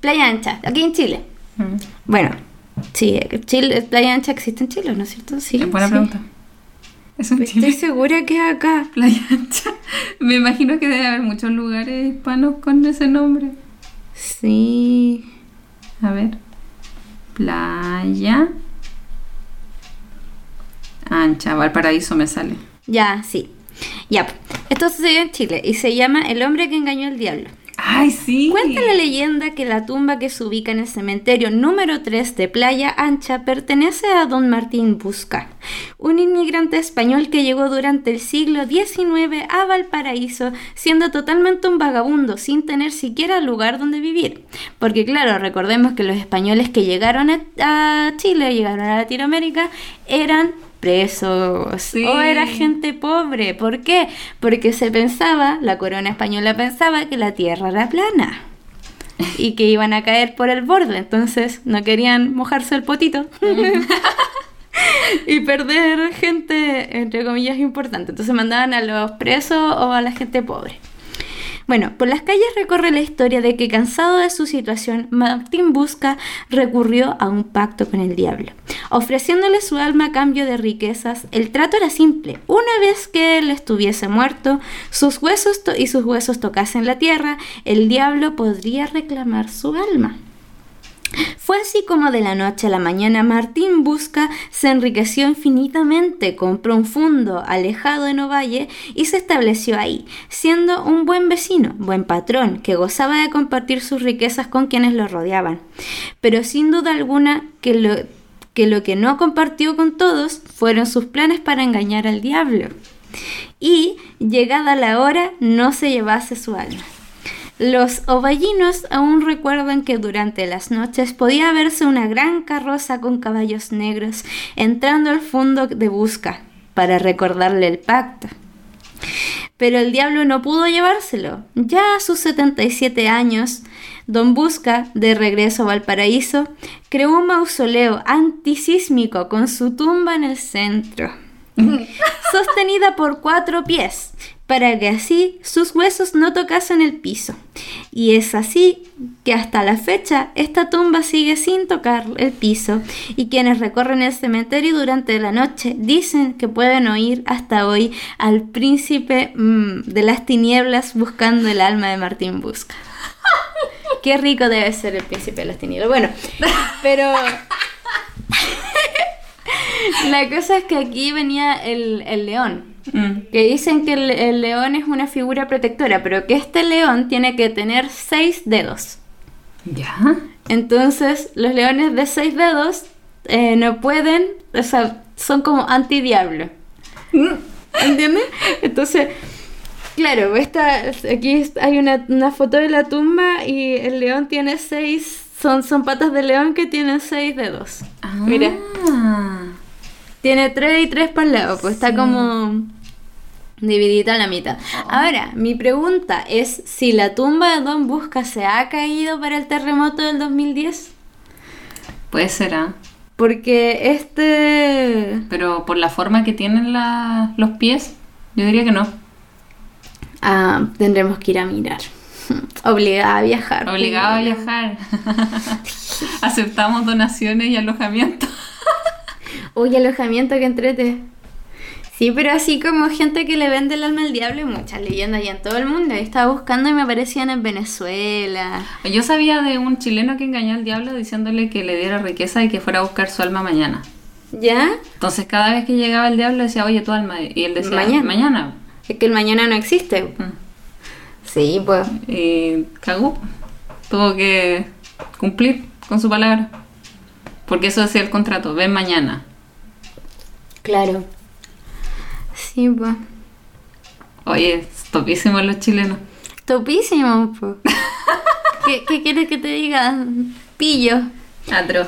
[SPEAKER 1] Playa Ancha, aquí en Chile.
[SPEAKER 2] Mm.
[SPEAKER 1] Bueno, sí, Chile, Playa Ancha existe en Chile, ¿no es cierto? Sí.
[SPEAKER 2] Buena
[SPEAKER 1] sí.
[SPEAKER 2] pregunta. ¿Es en
[SPEAKER 1] Estoy
[SPEAKER 2] Chile?
[SPEAKER 1] segura que es acá.
[SPEAKER 2] Playa Ancha. Me imagino que debe haber muchos lugares hispanos con ese nombre.
[SPEAKER 1] Sí.
[SPEAKER 2] A ver. Playa Ancha, Valparaíso me sale.
[SPEAKER 1] Ya, sí. Ya, esto sucedió en Chile y se llama El hombre que engañó al diablo.
[SPEAKER 2] ¡Ay, sí!
[SPEAKER 1] Cuenta la leyenda que la tumba que se ubica en el cementerio número 3 de Playa Ancha pertenece a don Martín Busca, un inmigrante español que llegó durante el siglo XIX a Valparaíso siendo totalmente un vagabundo sin tener siquiera lugar donde vivir. Porque claro, recordemos que los españoles que llegaron a, a Chile, llegaron a Latinoamérica, eran presos
[SPEAKER 2] Sí.
[SPEAKER 1] o era gente pobre. ¿Por qué? Porque se pensaba, la corona española pensaba que la tierra era plana y que iban a caer por el borde, entonces no querían mojarse el potito. y perder gente, entre comillas, importante. Entonces mandaban a los presos o a la gente pobre. Bueno, por las calles recorre la historia de que cansado de su situación, Martín Busca recurrió a un pacto con el diablo, ofreciéndole su alma a cambio de riquezas. El trato era simple. Una vez que él estuviese muerto, sus huesos y sus huesos tocasen la tierra, el diablo podría reclamar su alma. Fue así como de la noche a la mañana Martín Busca se enriqueció infinitamente, compró un fondo alejado en Ovalle y se estableció ahí, siendo un buen vecino, buen patrón, que gozaba de compartir sus riquezas con quienes lo rodeaban. Pero sin duda alguna que lo que, lo que no compartió con todos fueron sus planes para engañar al diablo. Y, llegada la hora, no se llevase su alma. Los ovallinos aún recuerdan que durante las noches podía verse una gran carroza con caballos negros entrando al fondo de busca para recordarle el pacto. Pero el diablo no pudo llevárselo. Ya a sus 77 años, Don Busca, de regreso a Valparaíso, creó un mausoleo antisísmico con su tumba en el centro, sostenida por cuatro pies, para que así sus huesos no tocasen el piso. Y es así que hasta la fecha esta tumba sigue sin tocar el piso y quienes recorren el cementerio durante la noche dicen que pueden oír hasta hoy al príncipe mm, de las tinieblas buscando el alma de Martín Busca. Qué rico debe ser el príncipe de las tinieblas. Bueno, pero la cosa es que aquí venía el, el león.
[SPEAKER 2] Mm.
[SPEAKER 1] Que dicen que el, el león es una figura protectora, pero que este león tiene que tener seis dedos.
[SPEAKER 2] ¿Ya?
[SPEAKER 1] Entonces, los leones de seis dedos eh, no pueden, o sea, son como anti-diablo. ¿Entiendes? Entonces, claro, esta, aquí hay una, una foto de la tumba y el león tiene seis, son, son patas de león que tienen seis dedos. Mira.
[SPEAKER 2] Ah.
[SPEAKER 1] Tiene tres y tres para el lado, pues está como dividida a la mitad. Ahora, mi pregunta es si la tumba de Don Busca se ha caído para el terremoto del 2010.
[SPEAKER 2] Puede ser, ¿ah?
[SPEAKER 1] Porque este...
[SPEAKER 2] Pero por la forma que tienen la- los pies, yo diría que no.
[SPEAKER 1] Ah, tendremos que ir a mirar. Obligada a viajar.
[SPEAKER 2] Obligado a viajar. Aceptamos donaciones y alojamiento.
[SPEAKER 1] Uy, alojamiento que entrete. Sí, pero así como gente que le vende el alma al diablo, hay muchas leyendas ya en todo el mundo. Yo estaba buscando y me aparecían en Venezuela.
[SPEAKER 2] Yo sabía de un chileno que engañó al diablo diciéndole que le diera riqueza y que fuera a buscar su alma mañana.
[SPEAKER 1] ¿Ya?
[SPEAKER 2] Entonces cada vez que llegaba el diablo decía, oye, tu alma. Y él decía,
[SPEAKER 1] Mañana.
[SPEAKER 2] mañana.
[SPEAKER 1] Es que el mañana no existe.
[SPEAKER 2] Mm.
[SPEAKER 1] Sí, pues.
[SPEAKER 2] Y cagó. Tuvo que cumplir con su palabra. Porque eso decía el contrato, ven mañana.
[SPEAKER 1] Claro. Sí, pues.
[SPEAKER 2] Oye, es topísimo los chilenos.
[SPEAKER 1] Topísimo, pues. ¿Qué, ¿Qué quieres que te diga? Pillo.
[SPEAKER 2] Atro.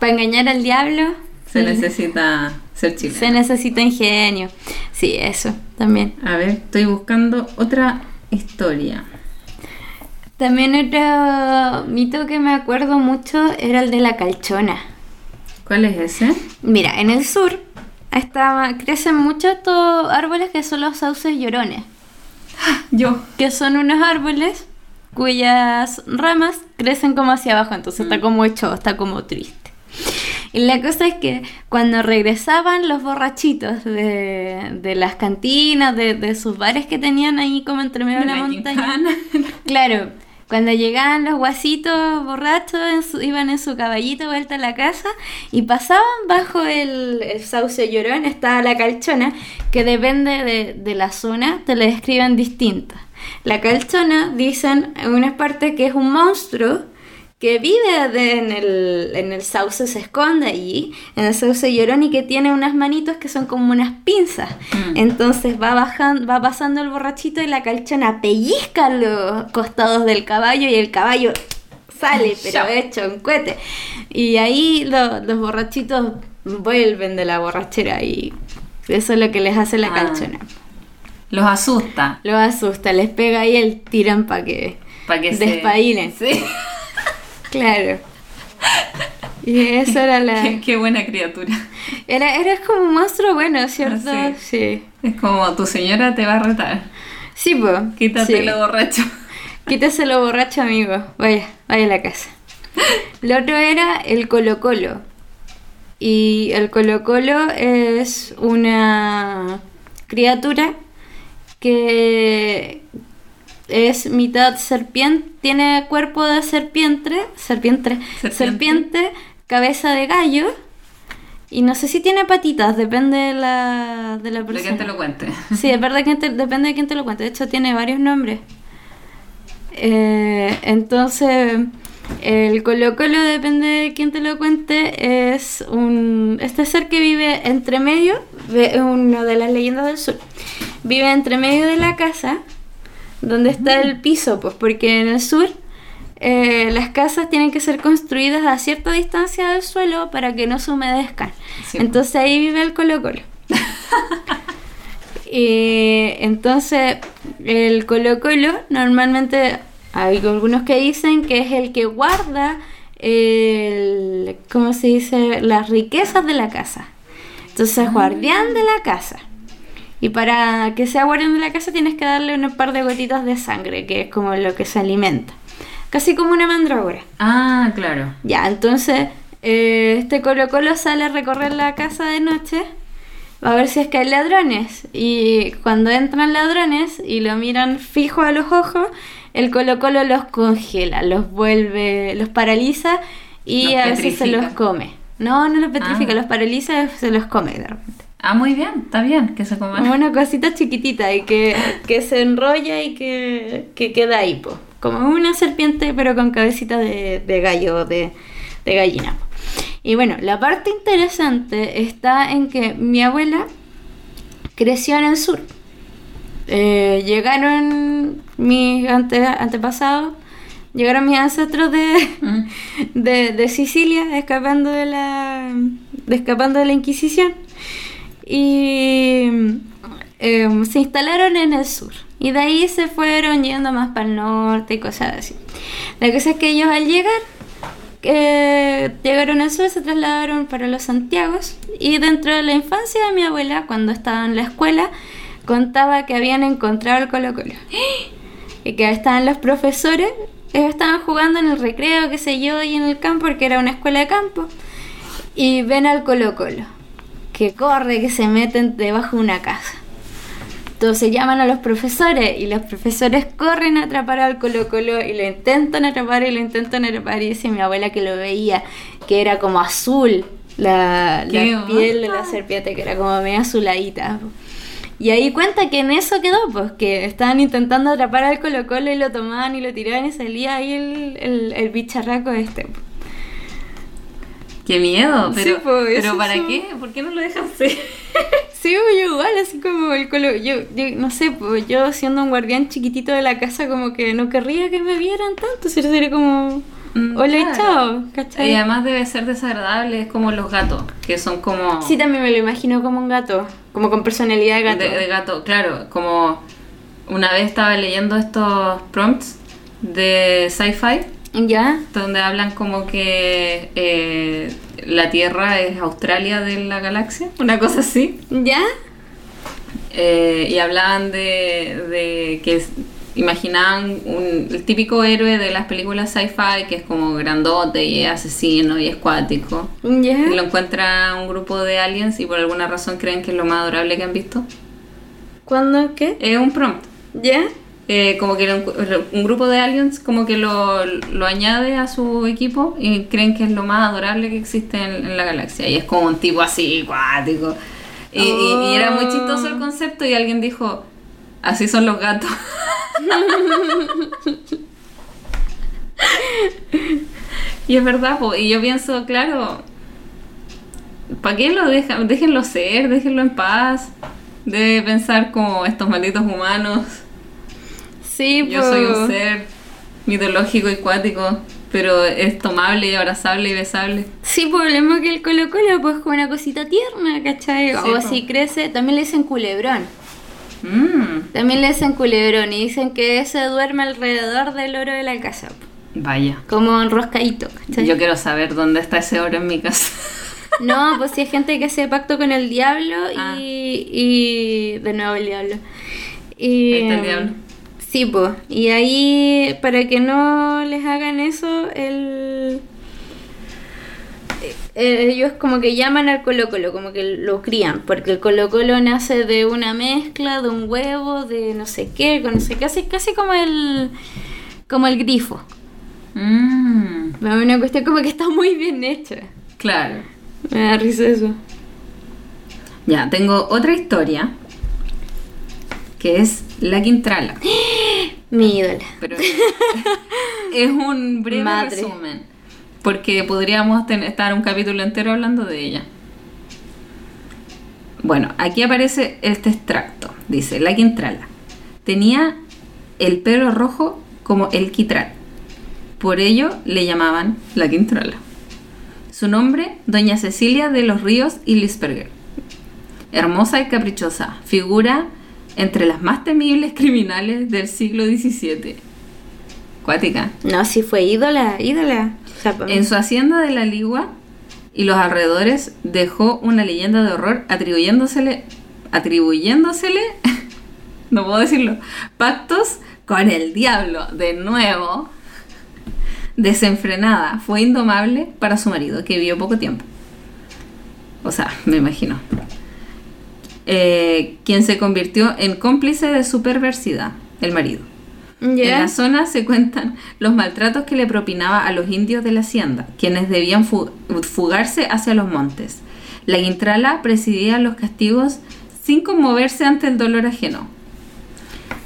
[SPEAKER 1] Para engañar al diablo
[SPEAKER 2] Se necesita ser chileno.
[SPEAKER 1] se necesita ingenio. Sí, eso también.
[SPEAKER 2] A ver, estoy buscando otra historia.
[SPEAKER 1] También otro mito que me acuerdo mucho era el de la calchona.
[SPEAKER 2] ¿Cuál es ese?
[SPEAKER 1] Mira, en el sur estaba, crecen muchos estos árboles que son los sauces llorones,
[SPEAKER 2] Yo.
[SPEAKER 1] que son unos árboles cuyas ramas crecen como hacia abajo, entonces está como hecho, está como triste. Y la cosa es que cuando regresaban los borrachitos de, de las cantinas, de, de sus bares que tenían ahí como entre medio de la montaña. Claro, cuando llegaban los guasitos borrachos, iban en su caballito vuelta a la casa y pasaban bajo el, el sauce llorón, estaba la calchona, que depende de, de la zona, te la describen distinta. La calchona, dicen en una parte que es un monstruo que vive de- en, el, en el sauce, se esconde allí, en el sauce llorón y que tiene unas manitos que son como unas pinzas.
[SPEAKER 2] Mm.
[SPEAKER 1] Entonces va bajando, va pasando el borrachito y la calchona pellizca los costados del caballo y el caballo sale, pero hecho un cohete. Y ahí lo- los borrachitos vuelven de la borrachera y eso es lo que les hace la
[SPEAKER 2] Ah.
[SPEAKER 1] calchona.
[SPEAKER 2] Los asusta.
[SPEAKER 1] Los asusta, les pega ahí el tirán para que
[SPEAKER 2] Para que se... Sí.
[SPEAKER 1] Claro. Y eso era la...
[SPEAKER 2] Qué, qué buena criatura.
[SPEAKER 1] Era, era como un monstruo bueno, ¿cierto?
[SPEAKER 2] Ah,
[SPEAKER 1] Sí.
[SPEAKER 2] Es como tu señora te va a retar.
[SPEAKER 1] Sí, pues.
[SPEAKER 2] Quítate lo borracho.
[SPEAKER 1] Quítese lo borracho, amigo. Vaya, vaya a la casa. Lo otro era el Colo Colo. Y el Colo Colo es una criatura que es mitad serpiente, tiene cuerpo de serpiente, serpiente,
[SPEAKER 2] Serpiente.
[SPEAKER 1] serpiente, cabeza de gallo. Y no sé si tiene patitas, depende de la, de la
[SPEAKER 2] De
[SPEAKER 1] persona.
[SPEAKER 2] quién te lo cuente.
[SPEAKER 1] Sí, es verdad que te- depende de quién te lo cuente. De hecho, tiene varios nombres. Eh, entonces, el Colo Colo, depende de quién te lo cuente, es un este ser que vive entre medio, de una de las leyendas del sur. Vive entre medio de la casa, donde está el piso, pues porque en el sur eh, las casas tienen que ser construidas a cierta distancia del suelo para que no se humedezcan.
[SPEAKER 2] Sí.
[SPEAKER 1] Entonces ahí vive el Colo Colo. Y entonces el Colo Colo normalmente hay algunos que dicen que es el que guarda el, ¿cómo se dice? Las riquezas de la casa. Entonces es guardián de la casa. Y para que sea guardián de la casa tienes que darle un par de gotitas de sangre, que es como lo que se alimenta. Casi como una mandrágora.
[SPEAKER 2] Ah, claro.
[SPEAKER 1] Ya, entonces eh, este Colo Colo sale a recorrer la casa de noche a ver si es que hay ladrones. Y cuando entran ladrones y lo miran fijo a los ojos, el Colo Colo los congela, los vuelve, los paraliza y
[SPEAKER 2] Los
[SPEAKER 1] a veces se los come. No, no los petrifica,
[SPEAKER 2] Ah.
[SPEAKER 1] los paraliza y se los come de repente.
[SPEAKER 2] Ah, muy bien, está bien que se coma.
[SPEAKER 1] Como una cosita chiquitita y que, que se enrolla y que, que queda ahí, po. como una serpiente pero con cabecita de, de gallo, de, de gallina. Y bueno, la parte interesante está en que mi abuela creció en el sur. Eh, llegaron mis ante- antepasados, llegaron mis ancestros de,
[SPEAKER 2] Mm.
[SPEAKER 1] de, de Sicilia escapando de la de escapando de la Inquisición y em, se instalaron en el sur. Y de ahí se fueron yendo más para el norte y cosas así. La cosa es que ellos al llegar eh, llegaron al sur se trasladaron para los Santiagos. Y dentro de la infancia de mi abuela cuando estaba en la escuela contaba que habían encontrado el Colo Colo y que estaban los profesores, ellos estaban jugando en el recreo, qué sé yo, y en el campo, porque era una escuela de campo, y ven al Colo Colo, que corre, que se meten debajo de una casa. Entonces llaman a los profesores y los profesores corren a atrapar al Colo Colo y lo intentan atrapar y lo intentan atrapar y dice mi abuela que lo veía, que era como azul la, la piel de la serpiente, que era como medio azuladita. Y ahí cuenta que en eso quedó, pues que estaban intentando atrapar al Colo Colo y lo tomaban y lo tiraban y salía ahí el, el, el bicharraco este.
[SPEAKER 2] Qué miedo,
[SPEAKER 1] Sí,
[SPEAKER 2] pero,
[SPEAKER 1] pues,
[SPEAKER 2] pero ¿para qué? ¿Por qué no lo dejan ser?
[SPEAKER 1] Sí, yo igual, así como el Colo, yo, yo no sé, pues yo siendo un guardián chiquitito de la casa como que no querría que me vieran tanto, si sería como
[SPEAKER 2] Mm,
[SPEAKER 1] Hola
[SPEAKER 2] claro.
[SPEAKER 1] chao, ¿cachai?
[SPEAKER 2] Y además debe ser desagradable, es como los gatos, que son como...
[SPEAKER 1] Sí, también me lo imagino como un gato, como con personalidad de gato.
[SPEAKER 2] De, de gato, claro, como una vez estaba leyendo estos prompts de sci-fi,
[SPEAKER 1] ¿Ya?
[SPEAKER 2] donde hablan como que eh, la Tierra es Australia de la galaxia, una cosa así.
[SPEAKER 1] ¿Ya?
[SPEAKER 2] Eh, y hablaban de, de que es- imaginaban un- el típico héroe de las películas sci-fi que es como grandote y es asesino y es cuático.
[SPEAKER 1] ¿Ya?
[SPEAKER 2] Y lo encuentra un grupo de aliens y por alguna razón creen que es lo más adorable que han visto.
[SPEAKER 1] ¿Cuándo? ¿Qué?
[SPEAKER 2] Es un prompt.
[SPEAKER 1] ¿Ya?
[SPEAKER 2] Eh, como que un grupo de aliens como que lo, lo añade a su equipo y creen que es lo más adorable que existe en, la galaxia. Y es como un tipo así, cuático. Y, y- y era muy chistoso el concepto y alguien dijo, así son los gatos. y es verdad, po, y yo pienso, claro, ¿para qué lo dejan? Déjenlo ser, déjenlo en paz. Debe pensar como estos malditos humanos.
[SPEAKER 1] Sí,
[SPEAKER 2] Yo
[SPEAKER 1] po.
[SPEAKER 2] soy un ser mitológico y cuático, pero es tomable y abrazable y besable.
[SPEAKER 1] Sí, por lo mismo que el Colo Colo, pues como una cosita tierna, ¿cachai?
[SPEAKER 2] Sí,
[SPEAKER 1] o
[SPEAKER 2] po.
[SPEAKER 1] si crece, también le dicen culebrón.
[SPEAKER 2] Mm,
[SPEAKER 1] También le dicen culebrón y dicen que ese duerme alrededor del oro de la casa,
[SPEAKER 2] vaya.
[SPEAKER 1] como enroscadito, ¿cachai?
[SPEAKER 2] Yo quiero saber dónde está ese oro en mi casa.
[SPEAKER 1] No, pues si hay gente que hace pacto con el diablo
[SPEAKER 2] Ah.
[SPEAKER 1] y, y... De nuevo el diablo. Y,
[SPEAKER 2] Ahí está el diablo.
[SPEAKER 1] Sí, pues. Y ahí, para que no les hagan eso, el... eh, Ellos como que llaman al Colo Colo, como que lo crían, porque el Colo Colo nace de una mezcla, de un huevo, de no sé qué, con no sé, casi, casi como el como el grifo.
[SPEAKER 2] Mm,
[SPEAKER 1] Una cuestión como que está muy bien hecha.
[SPEAKER 2] claro.
[SPEAKER 1] Me da risa eso.
[SPEAKER 2] Ya, tengo otra historia que es la Quintrala.
[SPEAKER 1] Mi ídola.
[SPEAKER 2] Pero es un breve
[SPEAKER 1] Madre.
[SPEAKER 2] resumen. Porque podríamos ten- estar un capítulo entero hablando de ella. Bueno, aquí aparece este extracto. Dice, la Quintrala tenía el pelo rojo como el quitral. Por ello le llamaban la Quintrala. Su nombre, Doña Cecilia de los Ríos y Lisperger. Hermosa y caprichosa, figura entre las más temibles criminales del siglo XVII. Cuática.
[SPEAKER 1] No, sí fue ídola, ídola.
[SPEAKER 2] En su hacienda de la Ligua y los alrededores dejó una leyenda de horror atribuyéndosele, atribuyéndosele, no puedo decirlo, pactos con el diablo. De nuevo, desenfrenada, fue indomable para su marido, que vivió poco tiempo. O sea, me imagino. Eh, quien se convirtió en cómplice de su perversidad, el marido. En la zona se cuentan los maltratos que le propinaba a los indios de la hacienda, quienes debían fu- fugarse hacia los montes. La Guintrala presidía los castigos sin conmoverse ante el dolor ajeno.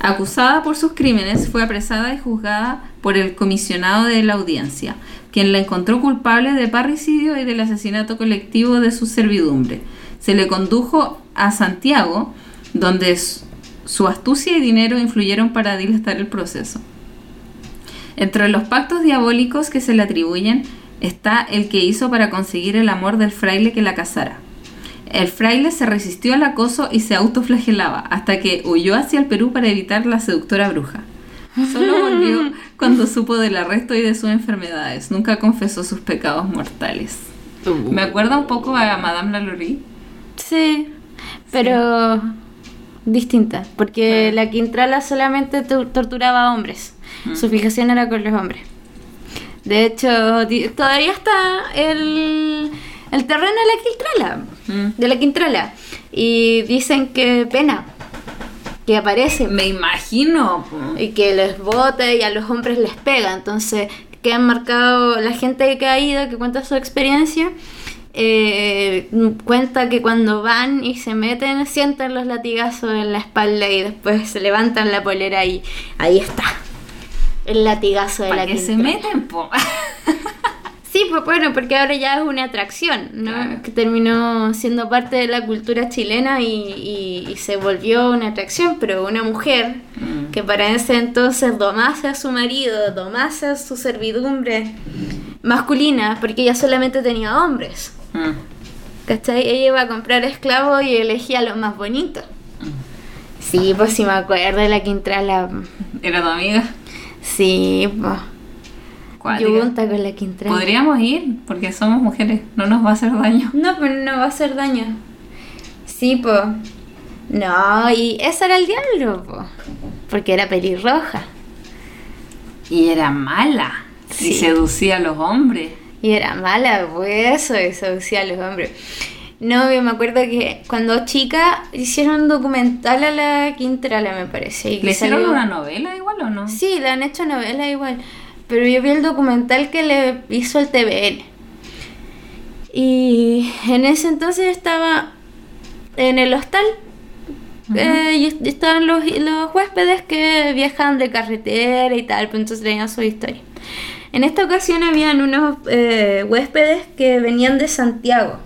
[SPEAKER 2] Acusada por sus crímenes, fue apresada y juzgada por el comisionado de la audiencia, quien la encontró culpable de parricidio y del asesinato colectivo de su servidumbre. Se le condujo a Santiago, donde su astucia y dinero influyeron para dilatar el proceso. Entre los pactos diabólicos que se le atribuyen está el que hizo para conseguir el amor del fraile que la casara. El fraile se resistió al acoso y se autoflagelaba hasta que huyó hacia el Perú para evitar la seductora bruja. Solo volvió cuando supo del arresto y de sus enfermedades. Nunca confesó sus pecados mortales. Me acuerda un poco a Madame Lalaurie.
[SPEAKER 1] Sí, pero distinta, porque la Quintrala solamente to- torturaba a hombres. Su fijación era con los hombres. De hecho, todavía está el, el terreno de la Quintrala,
[SPEAKER 2] Mm.
[SPEAKER 1] de la Quintrala. Y dicen que pena, que aparece
[SPEAKER 2] Me imagino.
[SPEAKER 1] y que les bota y a los hombres les pega. Entonces, quedan marcados la gente que ha ido, que cuenta su experiencia. Eh, cuenta que cuando van y se meten sienten los latigazos en la espalda y después se levantan la polera y ahí está el latigazo de
[SPEAKER 2] ¿Para
[SPEAKER 1] la
[SPEAKER 2] que se meten? po?
[SPEAKER 1] Sí, pues bueno, porque ahora ya es una atracción, ¿no?
[SPEAKER 2] Claro.
[SPEAKER 1] Que terminó siendo parte de la cultura chilena y, y- y se volvió una atracción, pero una mujer
[SPEAKER 2] Mm.
[SPEAKER 1] que para ese entonces domase a su marido, domase a su servidumbre masculina, porque ella solamente tenía hombres.
[SPEAKER 2] Mm.
[SPEAKER 1] ¿Cachai? Ella iba a comprar esclavos y elegía los más bonitos. Sí, pues sí me acuerdo de la Quintrala.
[SPEAKER 2] ¿Era tu amiga?
[SPEAKER 1] Sí, pues. Yunta con la Quintrala.
[SPEAKER 2] Podríamos ir, porque somos mujeres, no nos va a hacer daño.
[SPEAKER 1] No, pero no va a hacer daño. Sí, pues. No, y ese era el diablo, pues. Porque era pelirroja.
[SPEAKER 2] Y era mala.
[SPEAKER 1] Sí.
[SPEAKER 2] Y seducía a los hombres.
[SPEAKER 1] Y era mala, pues eso, y seducía a los hombres. No, yo me acuerdo que cuando chica hicieron un documental a la Quintrala, me parece. y
[SPEAKER 2] ¿Le hicieron
[SPEAKER 1] salió-
[SPEAKER 2] una novela igual o no?
[SPEAKER 1] Sí, le han hecho novela igual. Pero yo vi el documental que le hizo el TVN. Y en ese entonces estaba en el hostal. eh, y est- estaban los, los huéspedes que viajan de carretera y tal, pues entonces tenían su historia. En esta ocasión habían unos eh, huéspedes que venían de Santiago.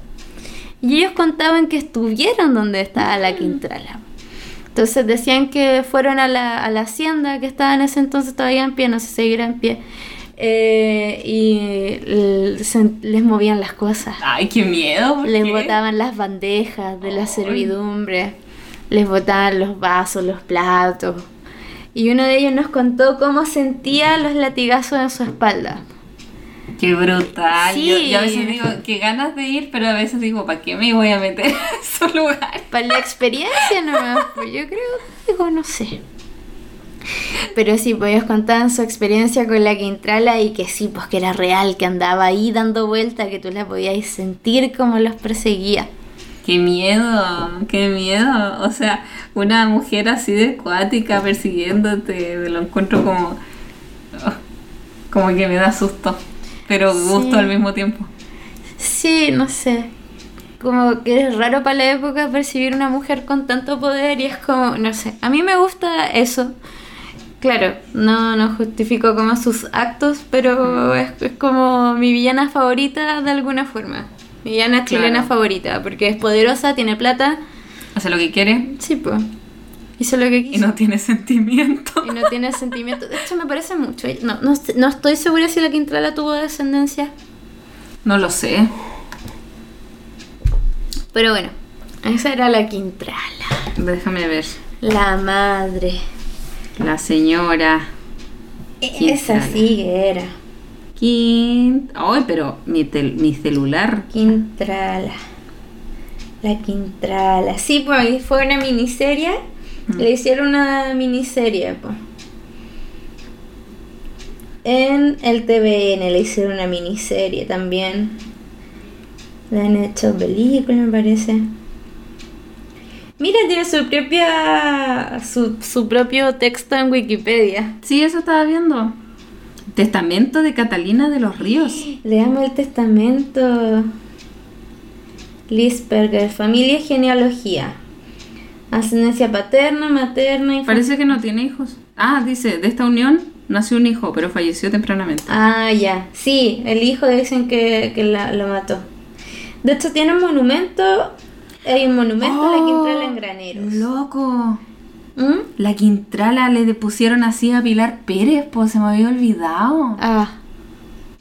[SPEAKER 1] Y ellos contaban que estuvieron donde estaba la Quintrala. Entonces decían que fueron a la, a la hacienda que estaba en ese entonces todavía en pie, no sé si seguirá en pie. eh, y se- les movían las cosas.
[SPEAKER 2] Ay, qué miedo. ¿por
[SPEAKER 1] Les
[SPEAKER 2] qué?
[SPEAKER 1] botaban las bandejas de la
[SPEAKER 2] Ay.
[SPEAKER 1] servidumbre. Les botaban los vasos, los platos. Y uno de ellos nos contó cómo sentía los latigazos en su espalda.
[SPEAKER 2] Qué brutal.
[SPEAKER 1] Sí.
[SPEAKER 2] Yo, yo a veces digo, qué ganas de ir, pero a veces digo, ¿para qué me voy a meter en esos lugares?
[SPEAKER 1] Para la experiencia nomás, pues yo creo, digo, no sé. Pero sí, pues ellos contaban su experiencia con la Quintrala y que sí, pues que era real, que andaba ahí dando vuelta, que tú la podías sentir como los perseguía.
[SPEAKER 2] Qué miedo, qué miedo. O sea, una mujer así de acuática persiguiéndote, lo encuentro como. oh, como que me da susto, pero gusto
[SPEAKER 1] Sí.
[SPEAKER 2] al mismo tiempo.
[SPEAKER 1] Sí, no sé. Como que es raro para la época percibir una mujer con tanto poder y es como, no sé, a mí me gusta eso. Claro, no, no justifico como sus actos, pero es, es como mi villana favorita de alguna forma. Villana chilena
[SPEAKER 2] Claro.
[SPEAKER 1] favorita, porque es poderosa, tiene plata.
[SPEAKER 2] Hace lo que quiere
[SPEAKER 1] Sí, pues. Hizo lo que
[SPEAKER 2] y
[SPEAKER 1] quiso.
[SPEAKER 2] no tiene sentimiento.
[SPEAKER 1] Y no tiene sentimiento. De hecho, me parece mucho. No, no, no estoy segura si la Quintrala tuvo descendencia.
[SPEAKER 2] No lo sé.
[SPEAKER 1] Pero bueno, esa era la Quintrala.
[SPEAKER 2] Déjame ver.
[SPEAKER 1] La madre.
[SPEAKER 2] La señora.
[SPEAKER 1] Esa
[SPEAKER 2] Quintrala.
[SPEAKER 1] sí que era.
[SPEAKER 2] Quint. Ay, pero mi, tel- mi celular.
[SPEAKER 1] Quintrala. La Quintrala. Sí, pues fue una miniserie. Le hicieron una miniserie, pues. En el TVN le hicieron una miniserie también. Le han hecho película, me parece. Mira, tiene su propia. su, su propio texto en Wikipedia.
[SPEAKER 2] Sí, eso estaba viendo. Testamento de Catalina de los Ríos.
[SPEAKER 1] Leamos el testamento. Lisperger, familia y genealogía. Ascendencia paterna, materna y
[SPEAKER 2] Parece que no tiene hijos. Ah, dice, de esta unión nació un hijo, pero falleció tempranamente.
[SPEAKER 1] Ah, ya. Sí, el hijo dicen que, que la- lo mató. De hecho, tiene un monumento. Hay un monumento a la Quintrala en Graneros.
[SPEAKER 2] Loco.
[SPEAKER 1] ¿Mm?
[SPEAKER 2] La Quintrala le pusieron así a Pilar Pérez, pues se me había olvidado.
[SPEAKER 1] Ah,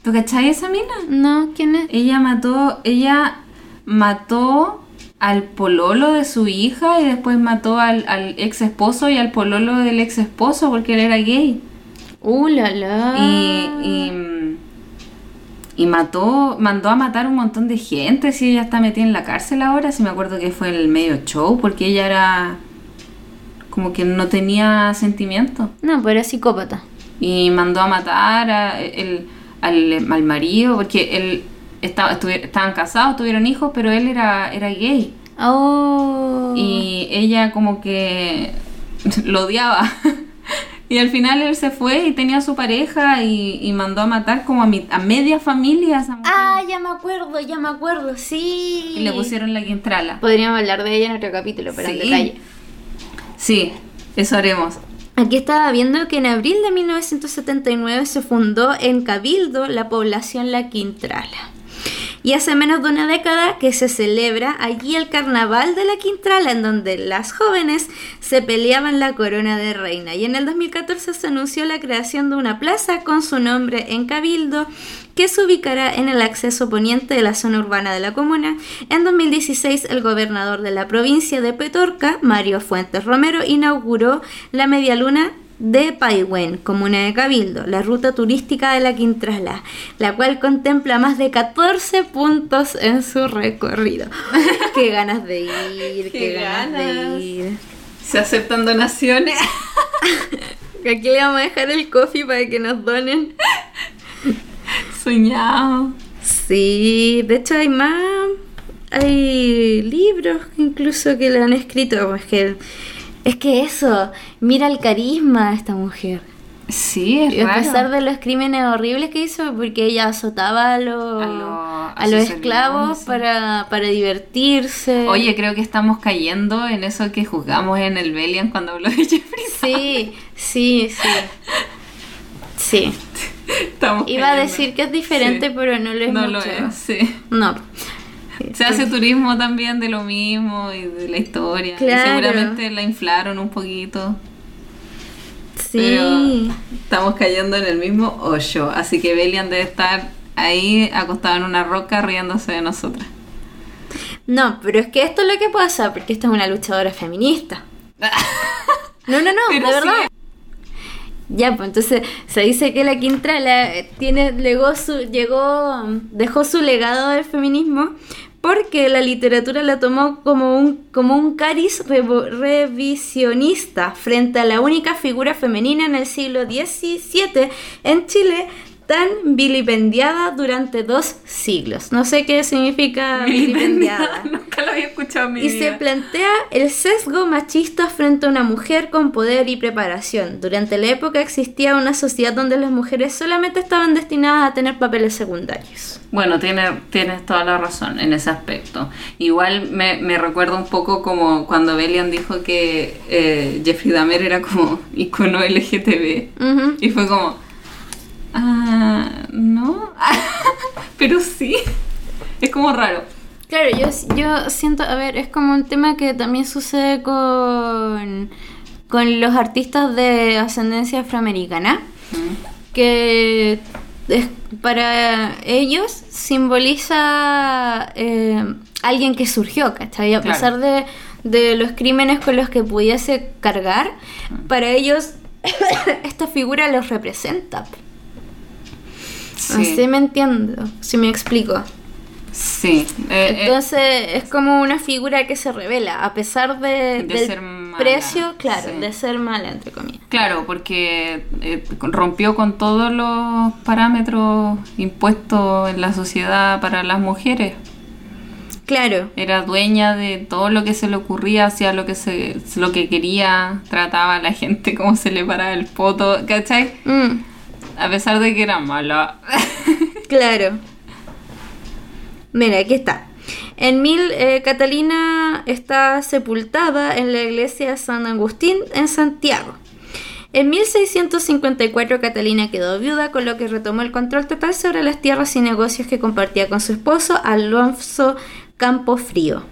[SPEAKER 2] ¿Tú cachai esa mina?
[SPEAKER 1] no, ¿quién es?
[SPEAKER 2] Ella mató, ella mató al pololo de su hija y después mató al, al ex esposo y al pololo del ex esposo porque él era gay.
[SPEAKER 1] Uh, la la.
[SPEAKER 2] Y, y, y mató, mandó a matar un montón de gente. Si ella está metida en la cárcel ahora, si me acuerdo que fue el medio show, porque ella era como que no tenía sentimiento.
[SPEAKER 1] No, pero es psicópata.
[SPEAKER 2] Y mandó a matar a- el- al, al marido, porque él estaba, estaban casados, tuvieron hijos, pero él era, era gay.
[SPEAKER 1] Oh.
[SPEAKER 2] Y ella como que lo odiaba. y al final él se fue y tenía a su pareja y, y mandó a matar como a, mi- a media familia a esa mujer.
[SPEAKER 1] Ah, ya me acuerdo, ya me acuerdo, sí.
[SPEAKER 2] Y le pusieron la quintrala.
[SPEAKER 1] Podríamos hablar de ella en otro capítulo, pero en
[SPEAKER 2] Sí.
[SPEAKER 1] detalle.
[SPEAKER 2] Sí, eso haremos.
[SPEAKER 1] Aquí estaba viendo que en abril de 1979 se fundó en Cabildo la población La Quintrala. Y hace menos de una década que se celebra allí el carnaval de la Quintrala, en donde las jóvenes se peleaban la corona de reina. Y en el 2014 se anunció la creación de una plaza con su nombre en Cabildo que se ubicará en el acceso poniente de la zona urbana de la comuna. En 2016, el gobernador de la provincia de Petorca, Mario Fuentes Romero, inauguró la media luna de Paiwen, comuna de Cabildo, la ruta turística de la Quintrala, la cual contempla más de 14 puntos en su recorrido. qué ganas de ir, qué, ganas. de ir.
[SPEAKER 2] Se aceptan donaciones.
[SPEAKER 1] Aquí le vamos a dejar el coffee para que nos donen.
[SPEAKER 2] Soñado.
[SPEAKER 1] Sí, de hecho hay más. Hay libros incluso que le han escrito. Es que, es que eso, mira el carisma de esta mujer.
[SPEAKER 2] Sí, es
[SPEAKER 1] Y a pesar de los crímenes horribles que hizo, porque ella azotaba a,
[SPEAKER 2] lo-
[SPEAKER 1] a
[SPEAKER 2] a
[SPEAKER 1] los esclavos para, para divertirse.
[SPEAKER 2] Oye, creo que estamos cayendo en eso que juzgamos en el Belian cuando habló de Jeffrey.
[SPEAKER 1] Sí, sí, sí. Sí.
[SPEAKER 2] Estamos
[SPEAKER 1] Iba a decir que es diferente,
[SPEAKER 2] Sí.
[SPEAKER 1] pero no lo es
[SPEAKER 2] No
[SPEAKER 1] mucho.
[SPEAKER 2] lo es, sí.
[SPEAKER 1] No.
[SPEAKER 2] Se hace turismo también de lo mismo y de la historia. Y
[SPEAKER 1] Claro.
[SPEAKER 2] seguramente la inflaron un poquito.
[SPEAKER 1] Sí.
[SPEAKER 2] Pero estamos cayendo en el mismo hoyo. Así que Belian debe estar ahí acostado en una roca riéndose de nosotras.
[SPEAKER 1] No, pero es que esto es lo que pasa, porque esta es una luchadora feminista. No, no, no,
[SPEAKER 2] Pero
[SPEAKER 1] de
[SPEAKER 2] sí.
[SPEAKER 1] verdad. Ya, pues entonces se dice que la Quintrala tiene, legó su, llegó, dejó su legado del feminismo porque la literatura la tomó como un, como un cariz revisionista frente a la única figura femenina en el siglo XVII en Chile tan vilipendiada durante dos siglos. No sé qué significa vilipendiada.
[SPEAKER 2] Nunca lo había escuchado en mi
[SPEAKER 1] Y se plantea el sesgo machista frente a una mujer con poder y preparación. Durante la época existía una sociedad donde las mujeres solamente estaban destinadas a tener papeles secundarios.
[SPEAKER 2] Bueno, tiene, tienes toda la razón en ese aspecto. Igual me, me recuerda un poco como cuando Belian dijo que eh, Jeffrey Dahmer era como icono LGTB. Y fue como, ah, no, pero sí. Es como raro.
[SPEAKER 1] Claro, yo, yo siento, a ver, es como un tema que también sucede con, con los artistas de ascendencia afroamericana. que es- para ellos simboliza eh, alguien que surgió, ¿cachai? A
[SPEAKER 2] Claro.
[SPEAKER 1] pesar de, de los crímenes con los que pudiese cargar, para ellos esta figura los representa.
[SPEAKER 2] Sí.
[SPEAKER 1] Así me entiendo, si me explico.
[SPEAKER 2] Sí. eh, eh,
[SPEAKER 1] Entonces es como una figura que se revela, a pesar de,
[SPEAKER 2] De
[SPEAKER 1] del
[SPEAKER 2] ser mala,
[SPEAKER 1] precio, claro,
[SPEAKER 2] sí.
[SPEAKER 1] de ser mala, entre comillas.
[SPEAKER 2] Claro, porque eh, rompió con todos los parámetros impuestos en la sociedad para las mujeres.
[SPEAKER 1] Claro,
[SPEAKER 2] Era dueña de todo lo que se le ocurría, hacía lo que se, lo que quería, trataba a la gente como se le paraba el poto, ¿cachai?
[SPEAKER 1] Mm,
[SPEAKER 2] A pesar de que era mala.
[SPEAKER 1] claro. Mira, aquí está. En mil, eh, Catalina está sepultada en la iglesia San Agustín en Santiago. En 1654 Catalina quedó viuda, con lo que retomó el control total sobre las tierras y negocios que compartía con su esposo Alonso Campofrío.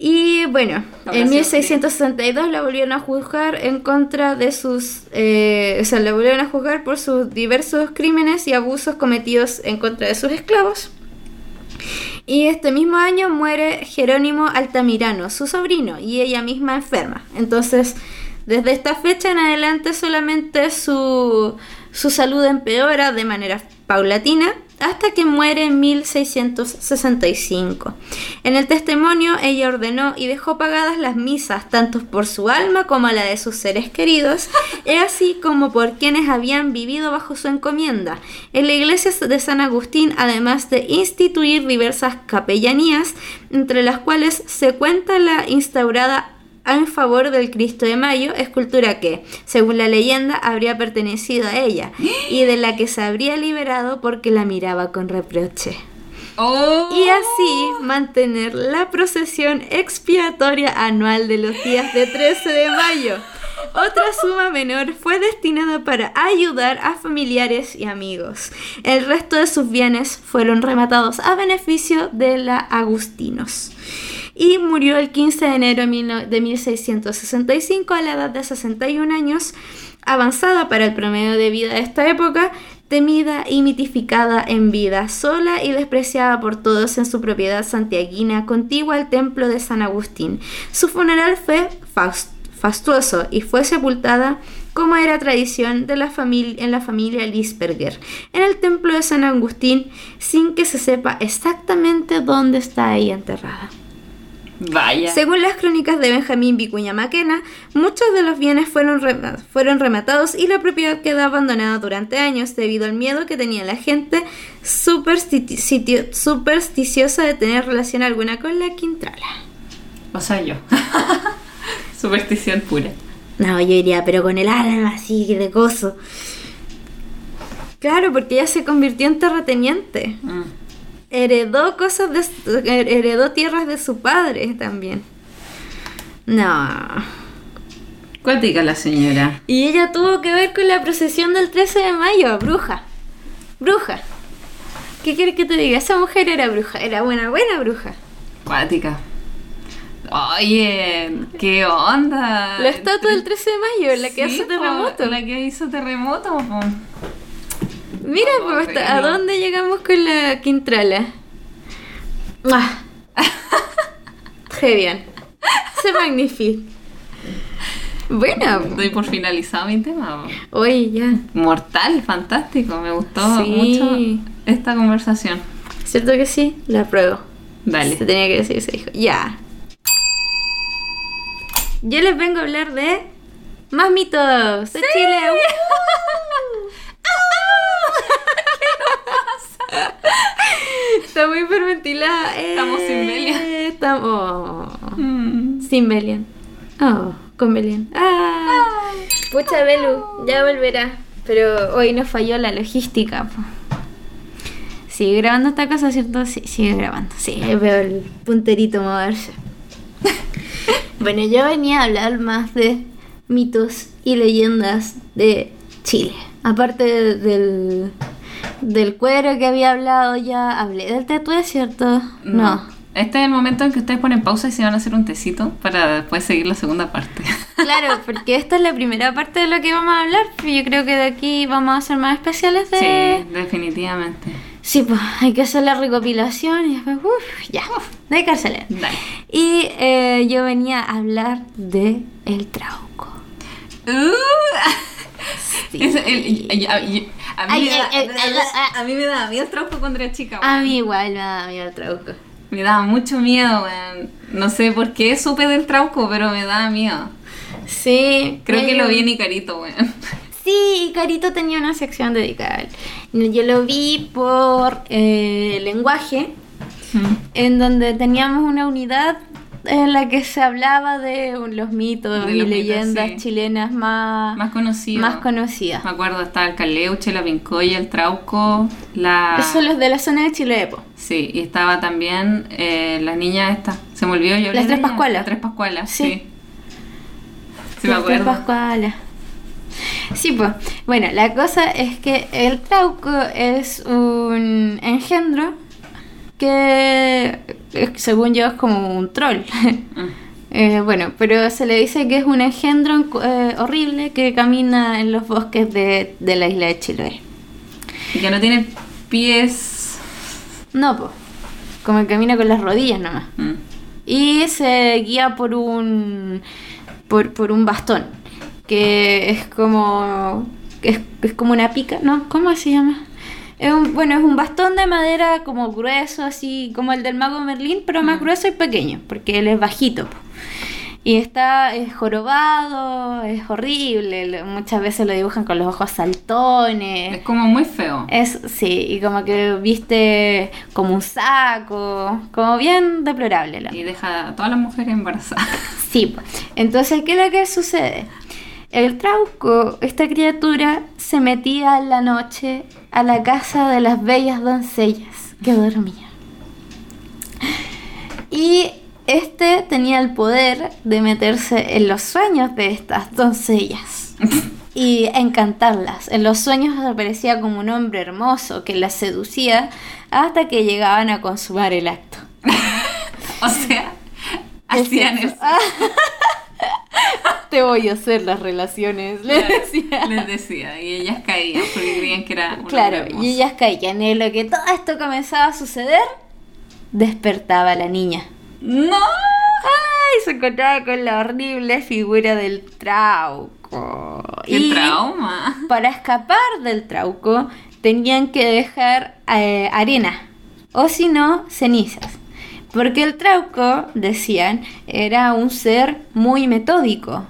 [SPEAKER 1] Y bueno, en
[SPEAKER 2] sí,
[SPEAKER 1] 1662 la volvieron a juzgar en contra de sus... eh, o sea, la volvieron a juzgar por sus diversos crímenes y abusos cometidos en contra de sus esclavos. Y este mismo año muere Jerónimo Altamirano, su sobrino, y ella misma enferma. Entonces, desde esta fecha en adelante solamente su, su salud empeora de manera paulatina hasta que muere en 1665. En el testimonio ella ordenó y dejó pagadas las misas tanto por su alma como la de sus seres queridos, y así como por quienes habían vivido bajo su encomienda. En la iglesia de San Agustín, además de instituir diversas capellanías, entre las cuales se cuenta la instaurada en favor del Cristo de Mayo, escultura que, según la leyenda, habría pertenecido a ella y de la que se habría liberado porque la miraba con reproche.
[SPEAKER 2] ¡Oh!
[SPEAKER 1] Y así mantener la procesión expiatoria anual de los días de 13 de mayo. Otra suma menor fue destinada para ayudar a familiares y amigos. El resto de sus bienes fueron rematados a beneficio de la Agustinos. Y murió el 15 de enero de mil no- de 1665 a la edad de 61 años, avanzada para el promedio de vida de esta época, temida y mitificada en vida, sola y despreciada por todos en su propiedad santiaguina, contigua al templo de San Agustín. Su funeral fue fastuoso y fue sepultada como era tradición de la en la familia Lisperger, en el templo de San Agustín, sin que se sepa exactamente dónde está ella enterrada.
[SPEAKER 2] Vaya.
[SPEAKER 1] Según las crónicas de Benjamín Vicuña Maquena, muchos de los bienes fueron, rema- fueron rematados y la propiedad quedó abandonada durante años debido al miedo que tenía la gente supersticiosa de tener relación alguna con la Quintrala.
[SPEAKER 2] O sea, yo. Superstición pura.
[SPEAKER 1] No, yo diría, pero con el alma así de gozo. Claro, porque ella se convirtió en terrateniente.
[SPEAKER 2] Mm.
[SPEAKER 1] Heredó cosas de su- heredó tierras de su padre también. No.
[SPEAKER 2] Cuática la señora.
[SPEAKER 1] Y ella tuvo que ver con la procesión del 13 de mayo, bruja. Bruja. ¿Qué quieres que te diga? Esa mujer era bruja, era buena, buena bruja.
[SPEAKER 2] Cuática. Oye, ¿qué onda?
[SPEAKER 1] La estatua del 13 de mayo, la que
[SPEAKER 2] Sí, po,
[SPEAKER 1] terremoto.
[SPEAKER 2] La que hizo terremoto, po.
[SPEAKER 1] Mira, pues, hasta- ¿a dónde llegamos con la Quintrala? ¡Qué bien! ¡Se magnifique! Bueno,
[SPEAKER 2] Doy por finalizado mi tema.
[SPEAKER 1] oye, ya.
[SPEAKER 2] Mortal, fantástico. Me gustó
[SPEAKER 1] Sí.
[SPEAKER 2] mucho esta conversación.
[SPEAKER 1] ¿Cierto que sí? La apruebo.
[SPEAKER 2] Dale.
[SPEAKER 1] Se tenía que decir, se dijo. Ya. Yo les vengo a hablar de más mitos de Chile. ¡Uh! Está muy hiperventilada.
[SPEAKER 2] Estamos sin Belian.
[SPEAKER 1] Eh, Estamos
[SPEAKER 2] Mm.
[SPEAKER 1] sin Belian. Oh, con Belian. Ah. Pucha, Belu, ya volverá. Pero hoy nos falló la logística. po. Sigue grabando esta cosa, ¿cierto? Sí, sigue grabando. Sí, veo el punterito moverse. bueno, yo venía a hablar más de mitos y leyendas de Chile. Aparte de- del, del cuero que había hablado ya, hablé del tatué, ¿cierto? no.
[SPEAKER 2] Este es el momento en que ustedes ponen pausa y se van a hacer un tecito para después seguir la segunda parte.
[SPEAKER 1] Claro, porque esta es la primera parte de lo que vamos a hablar. pero Yo creo que de aquí vamos a hacer más especiales de...
[SPEAKER 2] Sí, definitivamente.
[SPEAKER 1] Sí, pues hay que hacer la recopilación y después, uff, ya, de cárcel.
[SPEAKER 2] Dale.
[SPEAKER 1] Y eh, yo venía a hablar de el trauco.
[SPEAKER 2] Uh,
[SPEAKER 1] Sí.
[SPEAKER 2] es el- y- a, mí me daba miedo el trauco cuando era chica.
[SPEAKER 1] A mí igual me da miedo el trauco.
[SPEAKER 2] Me daba mucho miedo, weón. No sé por qué supe del trauco, pero me daba miedo.
[SPEAKER 1] Sí.
[SPEAKER 2] Creo que lo vi en Icarito, weón.
[SPEAKER 1] Sí, Carito tenía una sección dedicada. Yo lo vi por eh, lenguaje, en donde teníamos una unidad en la que se hablaba de los mitos
[SPEAKER 2] De
[SPEAKER 1] y
[SPEAKER 2] mitos,
[SPEAKER 1] leyendas
[SPEAKER 2] sí.
[SPEAKER 1] chilenas más,
[SPEAKER 2] Más conocido.
[SPEAKER 1] más conocidas.
[SPEAKER 2] Me acuerdo, estaba el Caleuche, la Pincoya, el Trauco, la...
[SPEAKER 1] Esos son los de la zona de Chilepo.
[SPEAKER 2] Sí, y estaba también eh, la niña esta. Se me olvidó yo.
[SPEAKER 1] Las tres
[SPEAKER 2] ella.
[SPEAKER 1] Pascualas.
[SPEAKER 2] Las tres Pascualas,
[SPEAKER 1] Sí.
[SPEAKER 2] sí. Sí, me
[SPEAKER 1] Las tres
[SPEAKER 2] acuerdo.
[SPEAKER 1] Pascualas. Sí, pues. Bueno, la cosa es que el trauco es un engendro que, eh, según yo, es como un troll.
[SPEAKER 2] Mm.
[SPEAKER 1] Eh, bueno, pero se le dice que es un engendro eh, horrible que camina en los bosques de, de la isla de Chiloé.
[SPEAKER 2] Y que no tiene pies.
[SPEAKER 1] No, pues. Como que camina con las rodillas nomás.
[SPEAKER 2] Mm.
[SPEAKER 1] Y se guía por un por, por un bastón que es como es, es como una pica, ¿no? ¿Cómo se llama? Es un, bueno, es un bastón de madera como grueso, así como el del mago Merlín, pero más grueso y pequeño, porque él es bajito. po. Y está es jorobado, es horrible, lo- muchas veces lo dibujan con los ojos saltones.
[SPEAKER 2] Es como muy feo.
[SPEAKER 1] Es, sí, y como que viste como un saco, como bien deplorable. la-
[SPEAKER 2] Y deja a todas las mujeres embarazadas.
[SPEAKER 1] Sí, pues. entonces, ¿qué es lo que sucede? El trauco, esta criatura, se metía en la noche a la casa de las bellas doncellas que dormían. Y Este tenía el poder de meterse en los sueños de estas doncellas y encantarlas. En los sueños aparecía como un hombre hermoso que las seducía hasta que llegaban a consumar el acto.
[SPEAKER 2] O sea, hacían
[SPEAKER 1] Es
[SPEAKER 2] eso.
[SPEAKER 1] Te voy a hacer las relaciones, le decía.
[SPEAKER 2] Les decía. Y ellas caían porque creían que era un
[SPEAKER 1] Claro, y ellas caían. Y en lo que todo esto comenzaba a suceder, despertaba la niña.
[SPEAKER 2] ¡No!
[SPEAKER 1] ¡Ay! Se encontraba con la horrible figura del trauco.
[SPEAKER 2] ¡Qué
[SPEAKER 1] Y
[SPEAKER 2] trauma!
[SPEAKER 1] para escapar del trauco, tenían que dejar eh, arena. O si no, cenizas. Porque el trauco, decían, era un ser muy metódico.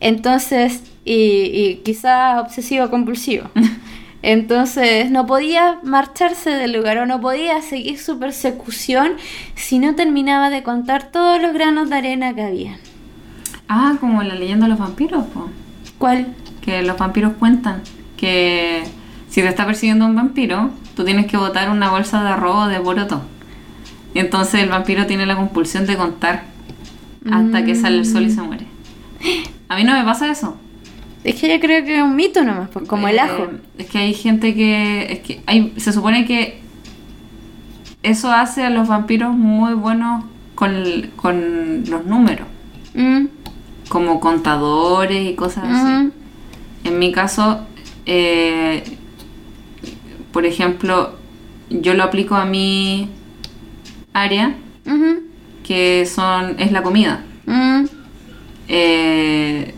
[SPEAKER 1] Entonces, y, y quizá obsesivo compulsivo. Entonces no podía marcharse del lugar o no podía seguir su persecución si no terminaba de contar todos los granos de arena que había.
[SPEAKER 2] Ah, como la leyenda de los vampiros, po.
[SPEAKER 1] ¿Cuál?
[SPEAKER 2] Que los vampiros cuentan que si te está persiguiendo un vampiro, tú tienes que botar una bolsa de arroz de boroto. Entonces el vampiro tiene la compulsión de contar hasta que sale el sol y se muere. A mí no me pasa eso.
[SPEAKER 1] Es que yo creo que es un mito nomás, pues, como el
[SPEAKER 2] Eh,
[SPEAKER 1] ajo.
[SPEAKER 2] Es que hay gente que. Es que hay, se supone que eso hace a los vampiros muy buenos con, el- con los números,
[SPEAKER 1] Mm,
[SPEAKER 2] como contadores y cosas así.
[SPEAKER 1] mm,
[SPEAKER 2] En mi caso, eh, por ejemplo, yo lo aplico a mi área, que son es la comida.
[SPEAKER 1] mm.
[SPEAKER 2] Eh,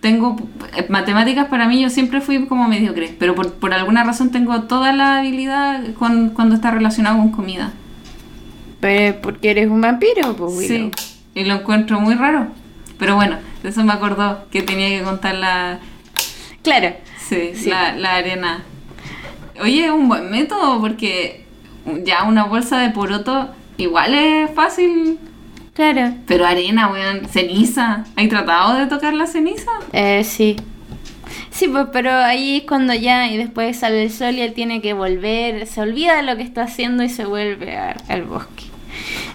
[SPEAKER 2] tengo eh, matemáticas para mí yo siempre fui como mediocre, pero por, por alguna razón tengo toda la habilidad con, cuando está relacionado con comida.
[SPEAKER 1] Pero porque eres un vampiro, pues.
[SPEAKER 2] Sí, y lo encuentro muy raro. Pero bueno, de eso me acordó que tenía que contar la,
[SPEAKER 1] Claro.
[SPEAKER 2] sí,
[SPEAKER 1] Sí.
[SPEAKER 2] La, la arena. Oye, es un buen método porque ya una bolsa de poroto igual es fácil,
[SPEAKER 1] Claro.
[SPEAKER 2] pero arena, weón, ceniza. ¿Hay tratado de tocar la ceniza?
[SPEAKER 1] Eh, sí. Sí, pues, pero ahí es cuando ya y después sale el sol y él tiene que volver, se olvida de lo que está haciendo y se vuelve a- al bosque.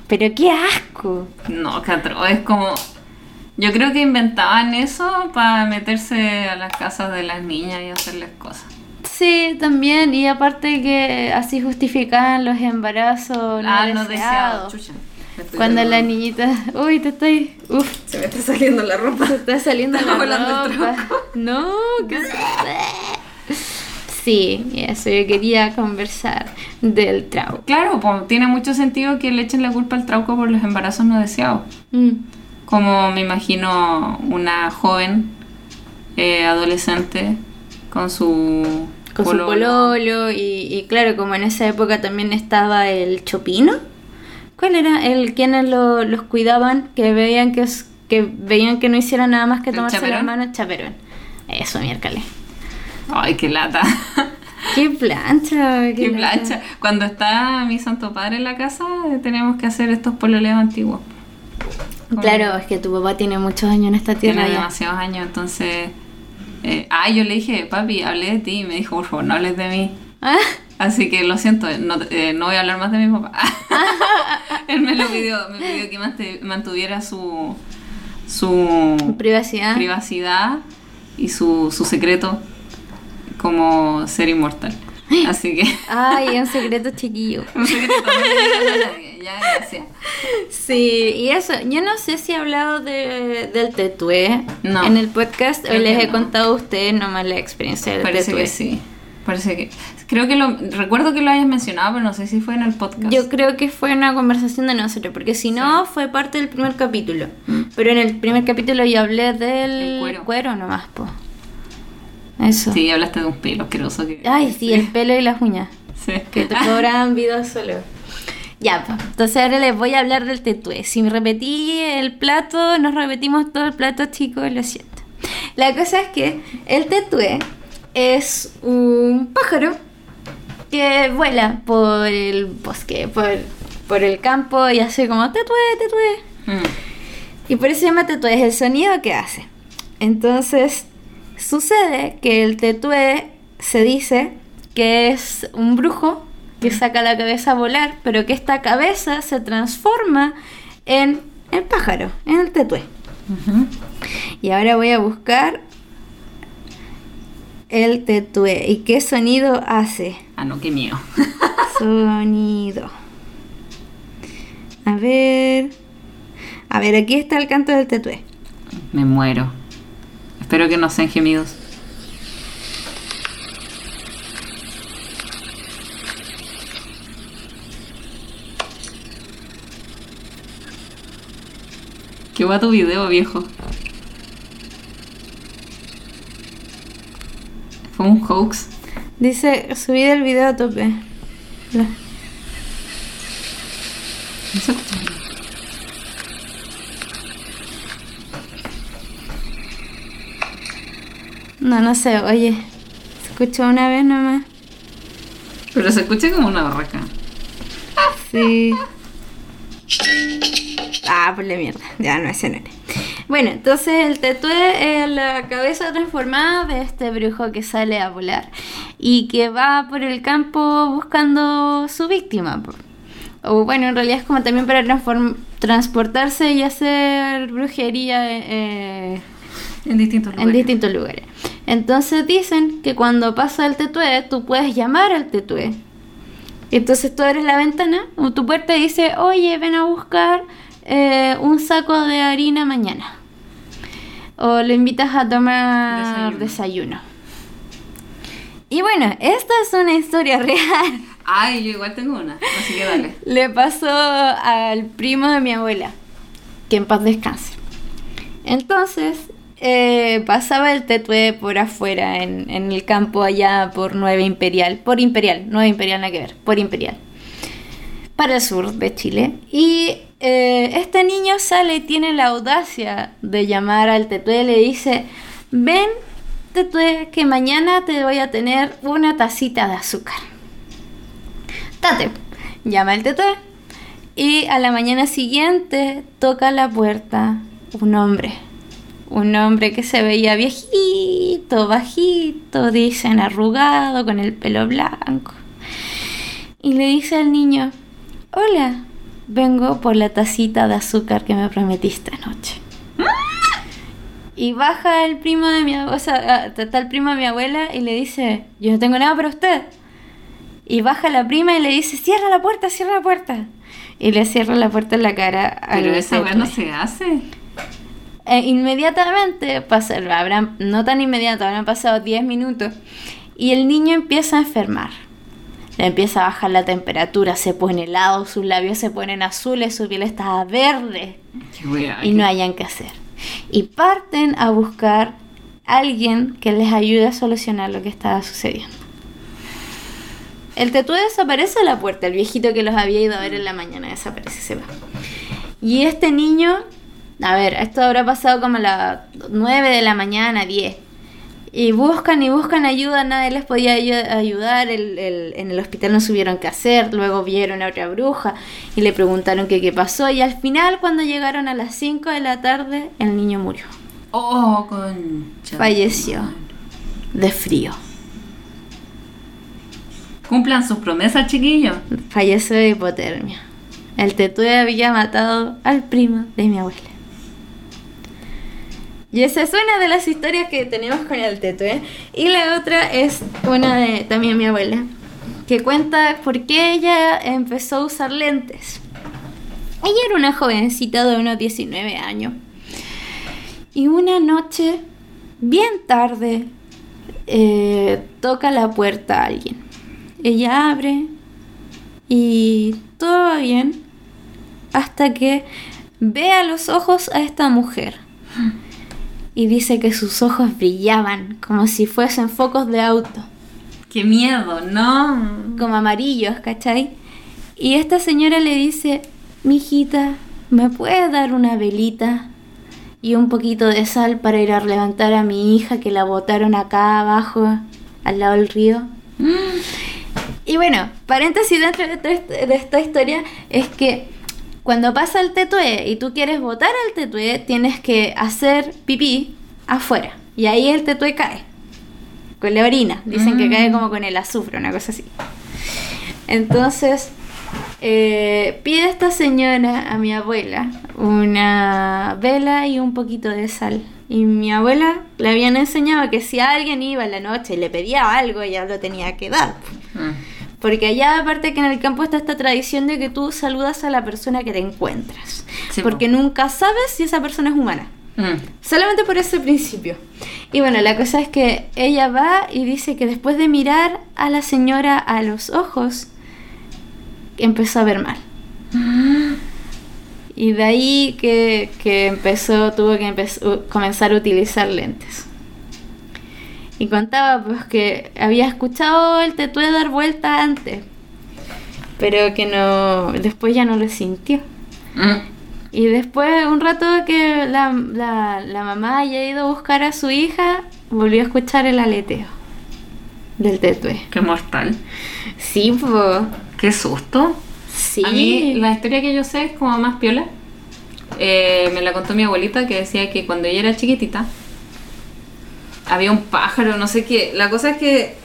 [SPEAKER 1] Pero qué asco.
[SPEAKER 2] No, Catro, es como... Yo creo que inventaban eso para meterse a las casas de las niñas y hacerles cosas.
[SPEAKER 1] Sí, también, y aparte que así justificaban los embarazos no,
[SPEAKER 2] ah, no
[SPEAKER 1] deseados.
[SPEAKER 2] deseado. Chucha.
[SPEAKER 1] Cuando la niñita, uy, te estoy, uf,
[SPEAKER 2] Se me está saliendo la ropa.
[SPEAKER 1] te está saliendo
[SPEAKER 2] Está
[SPEAKER 1] la ropa. No, qué Sí, eso yo quería conversar del trauco.
[SPEAKER 2] Claro, pues tiene mucho sentido que le echen la culpa al trauco por los embarazos no deseados.
[SPEAKER 1] Mm.
[SPEAKER 2] Como me imagino una joven eh, adolescente con su
[SPEAKER 1] Con su pololo y, y claro, como en esa época también estaba el chopino. ¿Cuál era? El quienes lo- los cuidaban, que veían que, que veían que no hicieran nada más que
[SPEAKER 2] ¿El
[SPEAKER 1] tomarse
[SPEAKER 2] chaperón?
[SPEAKER 1] manos, chaperón. Eso, miércoles.
[SPEAKER 2] Ay, qué lata.
[SPEAKER 1] Qué plancha, qué,
[SPEAKER 2] plancha. Cuando está mi santo padre en la casa, eh, tenemos que hacer estos pololeos antiguos.
[SPEAKER 1] Claro, es que tu papá tiene muchos años en esta tierra
[SPEAKER 2] Tiene
[SPEAKER 1] ya.
[SPEAKER 2] demasiados años, entonces... eh, ah, yo le dije, papi, hablé de ti y me dijo, por favor, no hables de mí.
[SPEAKER 1] Ah,
[SPEAKER 2] Así que lo siento, no, eh, no voy a hablar más de mi papá. Él me lo pidió, me pidió que mantuviera su, su
[SPEAKER 1] privacidad.
[SPEAKER 2] privacidad y su, su secreto como ser inmortal. Así que,
[SPEAKER 1] Ay, un secreto chiquillo.
[SPEAKER 2] un secreto, no a nadie, ya, gracias.
[SPEAKER 1] Sí, y eso, yo no sé si he hablado de, del tetué
[SPEAKER 2] No.
[SPEAKER 1] en el podcast o les he
[SPEAKER 2] no.
[SPEAKER 1] contado a ustedes nomás la experiencia del
[SPEAKER 2] Parece
[SPEAKER 1] tetué.
[SPEAKER 2] que sí. Parece que. Creo que lo. Recuerdo que lo hayas mencionado, pero no sé si fue en el podcast.
[SPEAKER 1] Yo creo que fue una conversación de nosotros, porque si no, fue parte del primer capítulo. Pero en el primer capítulo yo hablé del
[SPEAKER 2] El Mm. cuero.
[SPEAKER 1] nomás, po. Eso.
[SPEAKER 2] Sí, hablaste de un pelo asqueroso que.
[SPEAKER 1] Ay, sí, el pelo y las uñas.
[SPEAKER 2] Sí.
[SPEAKER 1] Que te cobran vida solo. Ya, pues. Entonces ahora les voy a hablar del tetué. Si me repetí el plato, nos repetimos todo el plato, chicos, lo siento. La cosa es que el tetué es un pájaro que vuela por el bosque, por, por el campo y hace como tetué, tetué.
[SPEAKER 2] Mm.
[SPEAKER 1] Y por eso se llama tetué, es el sonido que hace. Entonces, sucede que el tetué se dice que es un brujo que saca la cabeza a volar, pero que esta cabeza se transforma en el pájaro, en el tetué.
[SPEAKER 2] Ujú.
[SPEAKER 1] Y ahora voy a buscar el tetué. ¿Y qué sonido hace?
[SPEAKER 2] Ah, no, qué miedo.
[SPEAKER 1] Sonido. A ver. A ver, aquí está el canto del tetué.
[SPEAKER 2] Me muero. Espero que no sean gemidos. Qué va tu video, viejo. Fue un hoax.
[SPEAKER 1] Dice, subí el video a tope. La-
[SPEAKER 2] No se escucha.
[SPEAKER 1] No, no sé, oye. Se escuchó una vez nomás.
[SPEAKER 2] Pero se escucha como una barraca.
[SPEAKER 1] Sí. Ah, por la mierda. Ya no, ese no era. Bueno, entonces el tetué es la cabeza transformada de este brujo que sale a volar y que va por el campo buscando su víctima. O bueno, en realidad es como también para transportarse y hacer brujería eh,
[SPEAKER 2] En distintos
[SPEAKER 1] en
[SPEAKER 2] lugares.
[SPEAKER 1] distintos lugares. Entonces dicen que cuando pasa el tetué, tú puedes llamar al tetué. Entonces tú abres la ventana o tu puerta y dice, oye, ven a buscar eh, un saco de harina mañana. O lo invitas a tomar
[SPEAKER 2] Desayuno.
[SPEAKER 1] desayuno. Y bueno, esta es una historia real.
[SPEAKER 2] Ay, yo igual tengo una. Así que dale.
[SPEAKER 1] Le pasó al primo de mi abuela, que en paz descanse. Entonces, eh, pasaba el tetué por afuera, en, en el campo allá por Nueva Imperial, por Imperial, Nueva Imperial nada que ver, por Imperial, para el sur de Chile. Y eh, este niño sale y tiene la audacia de llamar al tetué y le dice, ven tetué, que mañana te voy a tener una tacita de azúcar. Tate, llama el tetué. Y a la mañana siguiente toca la puerta un hombre. Un hombre que se veía viejito, bajito, dicen arrugado, con el pelo blanco. Y le dice al niño, hola, vengo por la tacita de azúcar que me prometiste anoche. Y baja el primo de mi abuela, o sea, ah, está el primo de mi abuela y le dice, yo no tengo nada para usted. Y baja la prima y le dice, cierra la puerta, cierra la puerta. Y le cierra la puerta en la cara
[SPEAKER 2] Pero esa no se hace.
[SPEAKER 1] Eh, inmediatamente, pasa, habrán, no tan inmediato, habrán pasado 10 minutos. Y el niño empieza a enfermar. Le empieza a bajar la temperatura, se pone helado, sus labios se ponen azules, su piel está verde
[SPEAKER 2] Qué
[SPEAKER 1] y no hayan que hacer. Y parten a buscar a alguien que les ayude a solucionar lo que estaba sucediendo. El tetué desaparece de la puerta, el viejito que los había ido a ver en la mañana desaparece, se va. Y este niño, a ver, esto habrá pasado como a las 9 de la mañana, 10. Y buscan y buscan ayuda, nadie les podía ayu- ayudar, el- el- en el hospital no supieron qué hacer, luego vieron a otra bruja y le preguntaron que qué pasó y al final cuando llegaron a las 5 de la tarde el niño murió,
[SPEAKER 2] Oh, concha.
[SPEAKER 1] falleció de frío,
[SPEAKER 2] Cumplan sus promesas, chiquillos.
[SPEAKER 1] falleció de hipotermia. El tetué había matado al primo de mi abuela. Y esa es una de las historias que tenemos con el tetué. Y la otra es una de también mi abuela, que cuenta por qué ella empezó a usar lentes. Ella era una jovencita de unos 19 años. Y una noche, bien tarde, eh, toca la puerta a alguien. Ella abre y todo va bien hasta que ve a los ojos a esta mujer. Y dice que sus ojos brillaban como si fuesen focos de auto,
[SPEAKER 2] Qué miedo, no.
[SPEAKER 1] como amarillos, ¿cachai? Y esta señora le dice, mijita, ¿me puedes dar una velita y un poquito de sal para ir a levantar a mi hija que la botaron acá abajo, al lado del río? Y bueno, paréntesis dentro de esta historia es que cuando pasa el tetué y tú quieres botar al tetué, tienes que hacer pipí afuera. Y ahí el tetué cae. Con la orina. Dicen que
[SPEAKER 2] Mm.
[SPEAKER 1] cae como con el azufre, una cosa así. Entonces, Eh, pide esta señora a mi abuela una vela y un poquito de sal. Y mi abuela le habían enseñado que si alguien iba en la noche y le pedía algo, ella lo tenía que dar.
[SPEAKER 2] Mm.
[SPEAKER 1] Porque allá, aparte que en el campo está esta tradición de que tú saludas a la persona que te encuentras.
[SPEAKER 2] Sí,
[SPEAKER 1] porque
[SPEAKER 2] po.
[SPEAKER 1] nunca sabes si esa persona es humana.
[SPEAKER 2] Mm.
[SPEAKER 1] Solamente por ese principio. Y bueno, la cosa es que ella va y dice que después de mirar a la señora a los ojos, empezó a ver mal. Y de ahí que, que empezó, tuvo que empe- u- comenzar a utilizar lentes. Y contaba pues que había escuchado el tetué dar vuelta antes, pero que no, después ya no lo sintió.
[SPEAKER 2] Mm.
[SPEAKER 1] Y después, un rato que la, la, la mamá haya ido a buscar a su hija, volvió a escuchar el aleteo del tetué.
[SPEAKER 2] Qué mortal.
[SPEAKER 1] Sí, pues.
[SPEAKER 2] Qué susto.
[SPEAKER 1] Sí.
[SPEAKER 2] A mí la historia que yo sé es como más piola. Eh, me la contó mi abuelita que decía que cuando ella era chiquitita había un pájaro, no sé qué. La cosa es que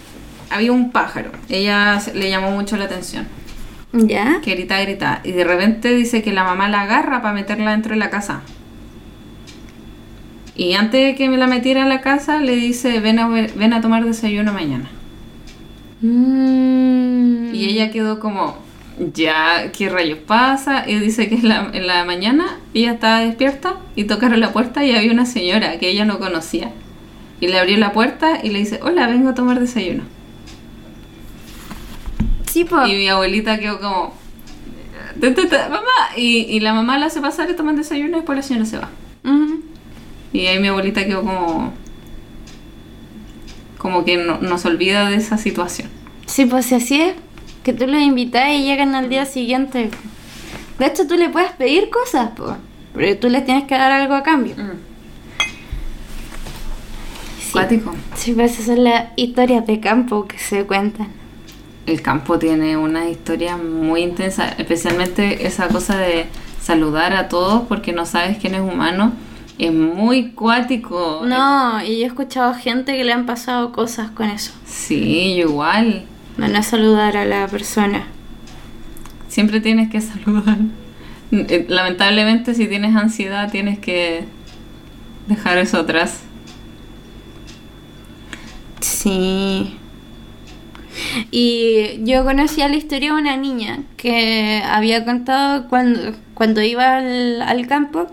[SPEAKER 2] había un pájaro. Ella le llamó mucho la atención.
[SPEAKER 1] ¿Ya?
[SPEAKER 2] Que gritaba, gritaba. Y de repente dice que la mamá la agarra para meterla dentro de la casa. Y antes de que me la metiera en la casa, le dice, ven a, ven a tomar desayuno mañana.
[SPEAKER 1] Mm.
[SPEAKER 2] Y ella quedó como, ya, ¿qué rayos pasa? Y dice que en la, en la mañana ella estaba despierta y tocaron la puerta y había una señora que ella no conocía. Y le abrió la puerta y le dice, hola, vengo a tomar desayuno.
[SPEAKER 1] Sí, pues.
[SPEAKER 2] Y mi abuelita quedó como, "Ta, ta, ta, mamá. Y, y la mamá la hace pasar y toman desayuno y después la señora se va. Y ahí mi abuelita quedó como, como que no, nos olvida de esa situación.
[SPEAKER 1] Sí, pues si así es. Que tú los invitas y llegan al día siguiente. De hecho, tú le puedes pedir cosas, pues. Pero tú les tienes que dar algo a cambio. Sí.
[SPEAKER 2] Cuático.
[SPEAKER 1] Sí, pues esas son las historias de campo que se cuentan.
[SPEAKER 2] El campo tiene una historia muy intensa, especialmente esa cosa de saludar a todos porque no sabes quién es humano. Es muy cuático.
[SPEAKER 1] No, y yo he escuchado gente que le han pasado cosas con eso.
[SPEAKER 2] Sí, yo igual.
[SPEAKER 1] Van a saludar a la persona.
[SPEAKER 2] Siempre tienes que saludar. Eh, Lamentablemente, si tienes ansiedad, tienes que dejar eso atrás.
[SPEAKER 1] Sí. Y yo conocía la historia de una niña que había contado cuando, cuando iba al, al campo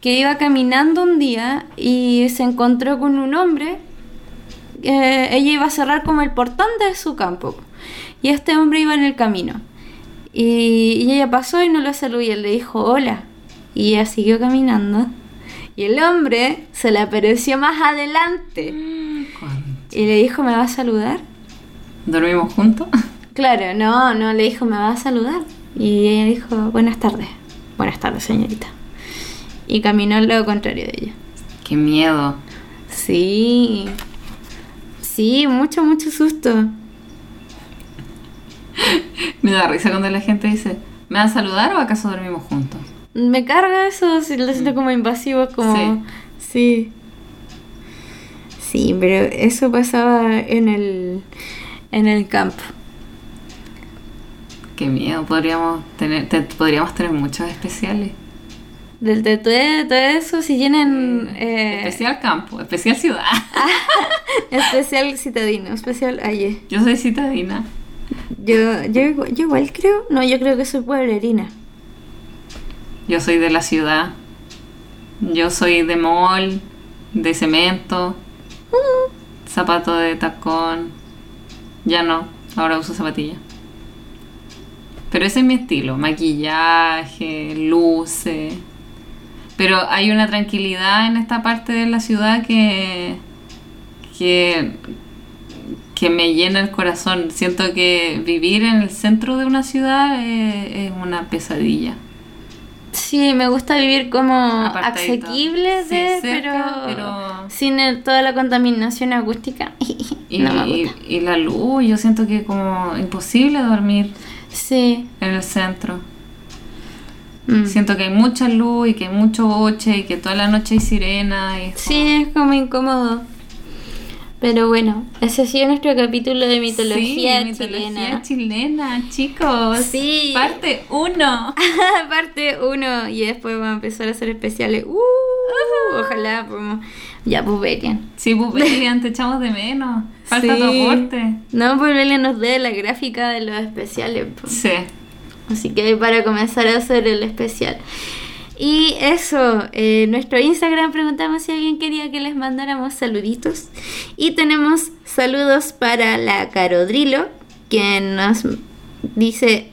[SPEAKER 1] que iba caminando un día y se encontró con un hombre. eh, ella iba a cerrar como el portón de su campo y este hombre iba en el camino. Y, y ella pasó y no lo saludó y él le dijo hola. Y ella siguió caminando. Y el hombre se le apareció más adelante. Y le dijo, ¿me va a saludar?
[SPEAKER 2] ¿Dormimos juntos?
[SPEAKER 1] Claro, no, no, le dijo, ¿me va a saludar? Y ella dijo, buenas tardes. Buenas tardes, señorita. Y caminó lado contrario de ella.
[SPEAKER 2] Qué miedo.
[SPEAKER 1] Sí. Sí, mucho, mucho susto.
[SPEAKER 2] Me da risa cuando la gente dice, ¿me va a saludar o acaso dormimos juntos?
[SPEAKER 1] Me carga eso, si lo siento como invasivo, como... Sí. Sí, pero eso pasaba en el, en el campo.
[SPEAKER 2] Qué miedo. Podríamos tener, te- podríamos tener muchos especiales.
[SPEAKER 1] Del tetué, todo eso, si tienen... eh,
[SPEAKER 2] Especial campo, especial ciudad.
[SPEAKER 1] especial citadino, especial aye.
[SPEAKER 2] Yo soy citadina.
[SPEAKER 1] Yo, yo, yo igual creo, no, yo creo que soy pueblerina.
[SPEAKER 2] Yo soy de la ciudad. Yo soy de mall, de cemento, zapato de tacón. Ya no, ahora uso zapatilla. Pero ese es mi estilo, maquillaje, luces. Pero hay una tranquilidad en esta parte de la ciudad que, que, que me llena el corazón. Siento que vivir en el centro de una ciudad es, es una pesadilla.
[SPEAKER 1] Sí, me gusta vivir como
[SPEAKER 2] Apartadito.
[SPEAKER 1] asequible,
[SPEAKER 2] Sí,
[SPEAKER 1] de,
[SPEAKER 2] cerca,
[SPEAKER 1] pero,
[SPEAKER 2] pero-
[SPEAKER 1] sin el- toda la contaminación acústica.
[SPEAKER 2] Y,
[SPEAKER 1] no me
[SPEAKER 2] y-
[SPEAKER 1] gusta.
[SPEAKER 2] y la luz, yo siento que es como imposible dormir
[SPEAKER 1] Sí.
[SPEAKER 2] en el centro.
[SPEAKER 1] mm.
[SPEAKER 2] Siento que hay mucha luz y que hay mucho boche y que toda la noche hay sirena. Y es
[SPEAKER 1] Sí, es como incómodo. Pero bueno, ese ha sido nuestro capítulo de mitología
[SPEAKER 2] Sí,
[SPEAKER 1] chilena.
[SPEAKER 2] mitología chilena, chicos.
[SPEAKER 1] Sí.
[SPEAKER 2] Parte 1.
[SPEAKER 1] Parte 1 y después vamos a empezar a hacer especiales. Uh, ojalá podamos... Ya, pues Belian.
[SPEAKER 2] Sí, pues Belian, te echamos de menos. Falta
[SPEAKER 1] Sí.
[SPEAKER 2] tu aporte.
[SPEAKER 1] No, pues Belian nos dé la gráfica de los especiales. pues.
[SPEAKER 2] Sí.
[SPEAKER 1] Así que para comenzar a hacer el especial. Y eso, eh, nuestro Instagram preguntamos si alguien quería que les mandáramos saluditos. Y tenemos saludos para la Carodrilo, quien nos dice,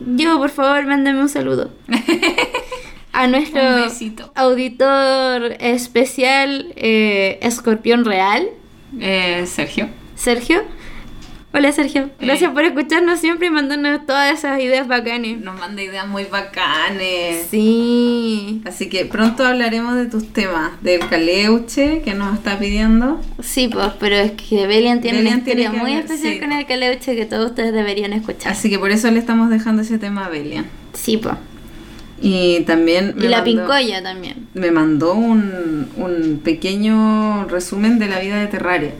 [SPEAKER 1] yo por favor mándame un saludo. A nuestro auditor especial, eh, Escorpión Real,
[SPEAKER 2] Eh, Sergio.
[SPEAKER 1] Sergio. Hola Sergio, gracias
[SPEAKER 2] Eh.
[SPEAKER 1] por escucharnos siempre y mandarnos todas esas ideas bacanes.
[SPEAKER 2] Nos manda ideas muy bacanes.
[SPEAKER 1] Sí,
[SPEAKER 2] Así que pronto hablaremos de tus temas, del caleuche que nos está pidiendo.
[SPEAKER 1] sí, pues, pero es que Belian tiene
[SPEAKER 2] Belian
[SPEAKER 1] una historia
[SPEAKER 2] tiene
[SPEAKER 1] muy
[SPEAKER 2] hablar,
[SPEAKER 1] especial
[SPEAKER 2] sí.
[SPEAKER 1] con el caleuche que todos ustedes deberían escuchar.
[SPEAKER 2] Así que por eso le estamos dejando ese tema a Belian.
[SPEAKER 1] Sí, pues.
[SPEAKER 2] Y también
[SPEAKER 1] Y la
[SPEAKER 2] mandó-
[SPEAKER 1] pincoya también.
[SPEAKER 2] me mandó un, un pequeño resumen de la vida de Terraria,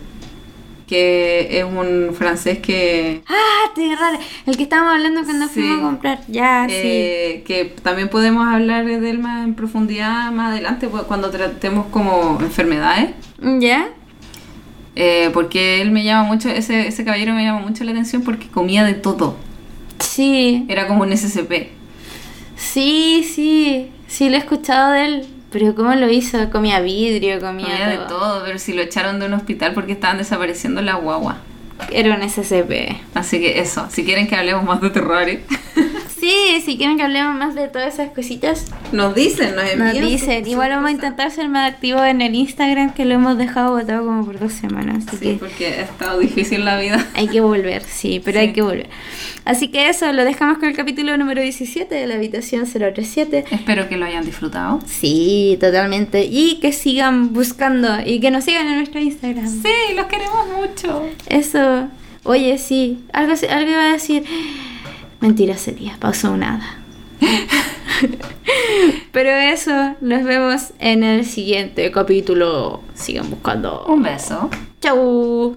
[SPEAKER 2] que es un francés que,
[SPEAKER 1] Ah, Terraria, el que estábamos hablando cuando
[SPEAKER 2] Sí.
[SPEAKER 1] fuimos a comprar. Ya,
[SPEAKER 2] eh, que también podemos hablar de él más en profundidad más adelante pues, cuando tratemos como enfermedades.
[SPEAKER 1] sí. ¿Ya?
[SPEAKER 2] Eh, porque él me llama mucho, ese, ese caballero me llama mucho la atención porque comía de todo.
[SPEAKER 1] Sí,
[SPEAKER 2] Era como un SCP.
[SPEAKER 1] sí, sí. Sí, lo he escuchado de él. Pero ¿cómo lo hizo? Comía vidrio, comía,
[SPEAKER 2] Comía de todo, pero si lo echaron de un hospital porque estaban desapareciendo las guaguas.
[SPEAKER 1] Era un SCP.
[SPEAKER 2] Así que eso, si quieren que hablemos más de Terraria,
[SPEAKER 1] Sí, si quieren que hablemos más de todas esas cositas,
[SPEAKER 2] nos dicen, nos envían.
[SPEAKER 1] nos dicen.
[SPEAKER 2] sus
[SPEAKER 1] Igual vamos a intentar ser más activos en el Instagram, que lo hemos dejado botado como por dos semanas. Así
[SPEAKER 2] Sí,
[SPEAKER 1] que
[SPEAKER 2] porque ha estado difícil la vida.
[SPEAKER 1] hay que volver, sí, pero
[SPEAKER 2] Sí.
[SPEAKER 1] hay que volver. Así que eso, lo dejamos con el capítulo número 17 de la habitación 037.
[SPEAKER 2] Espero que lo hayan disfrutado.
[SPEAKER 1] Sí, totalmente. Y que sigan buscando y que nos sigan en nuestro Instagram.
[SPEAKER 2] Sí, los queremos mucho.
[SPEAKER 1] Eso. Oye, sí. Algo, algo iba a decir. Mentira sería, pasó nada. Pero eso, nos vemos en el siguiente capítulo. Sigan buscando.
[SPEAKER 2] Un beso.
[SPEAKER 1] Chau.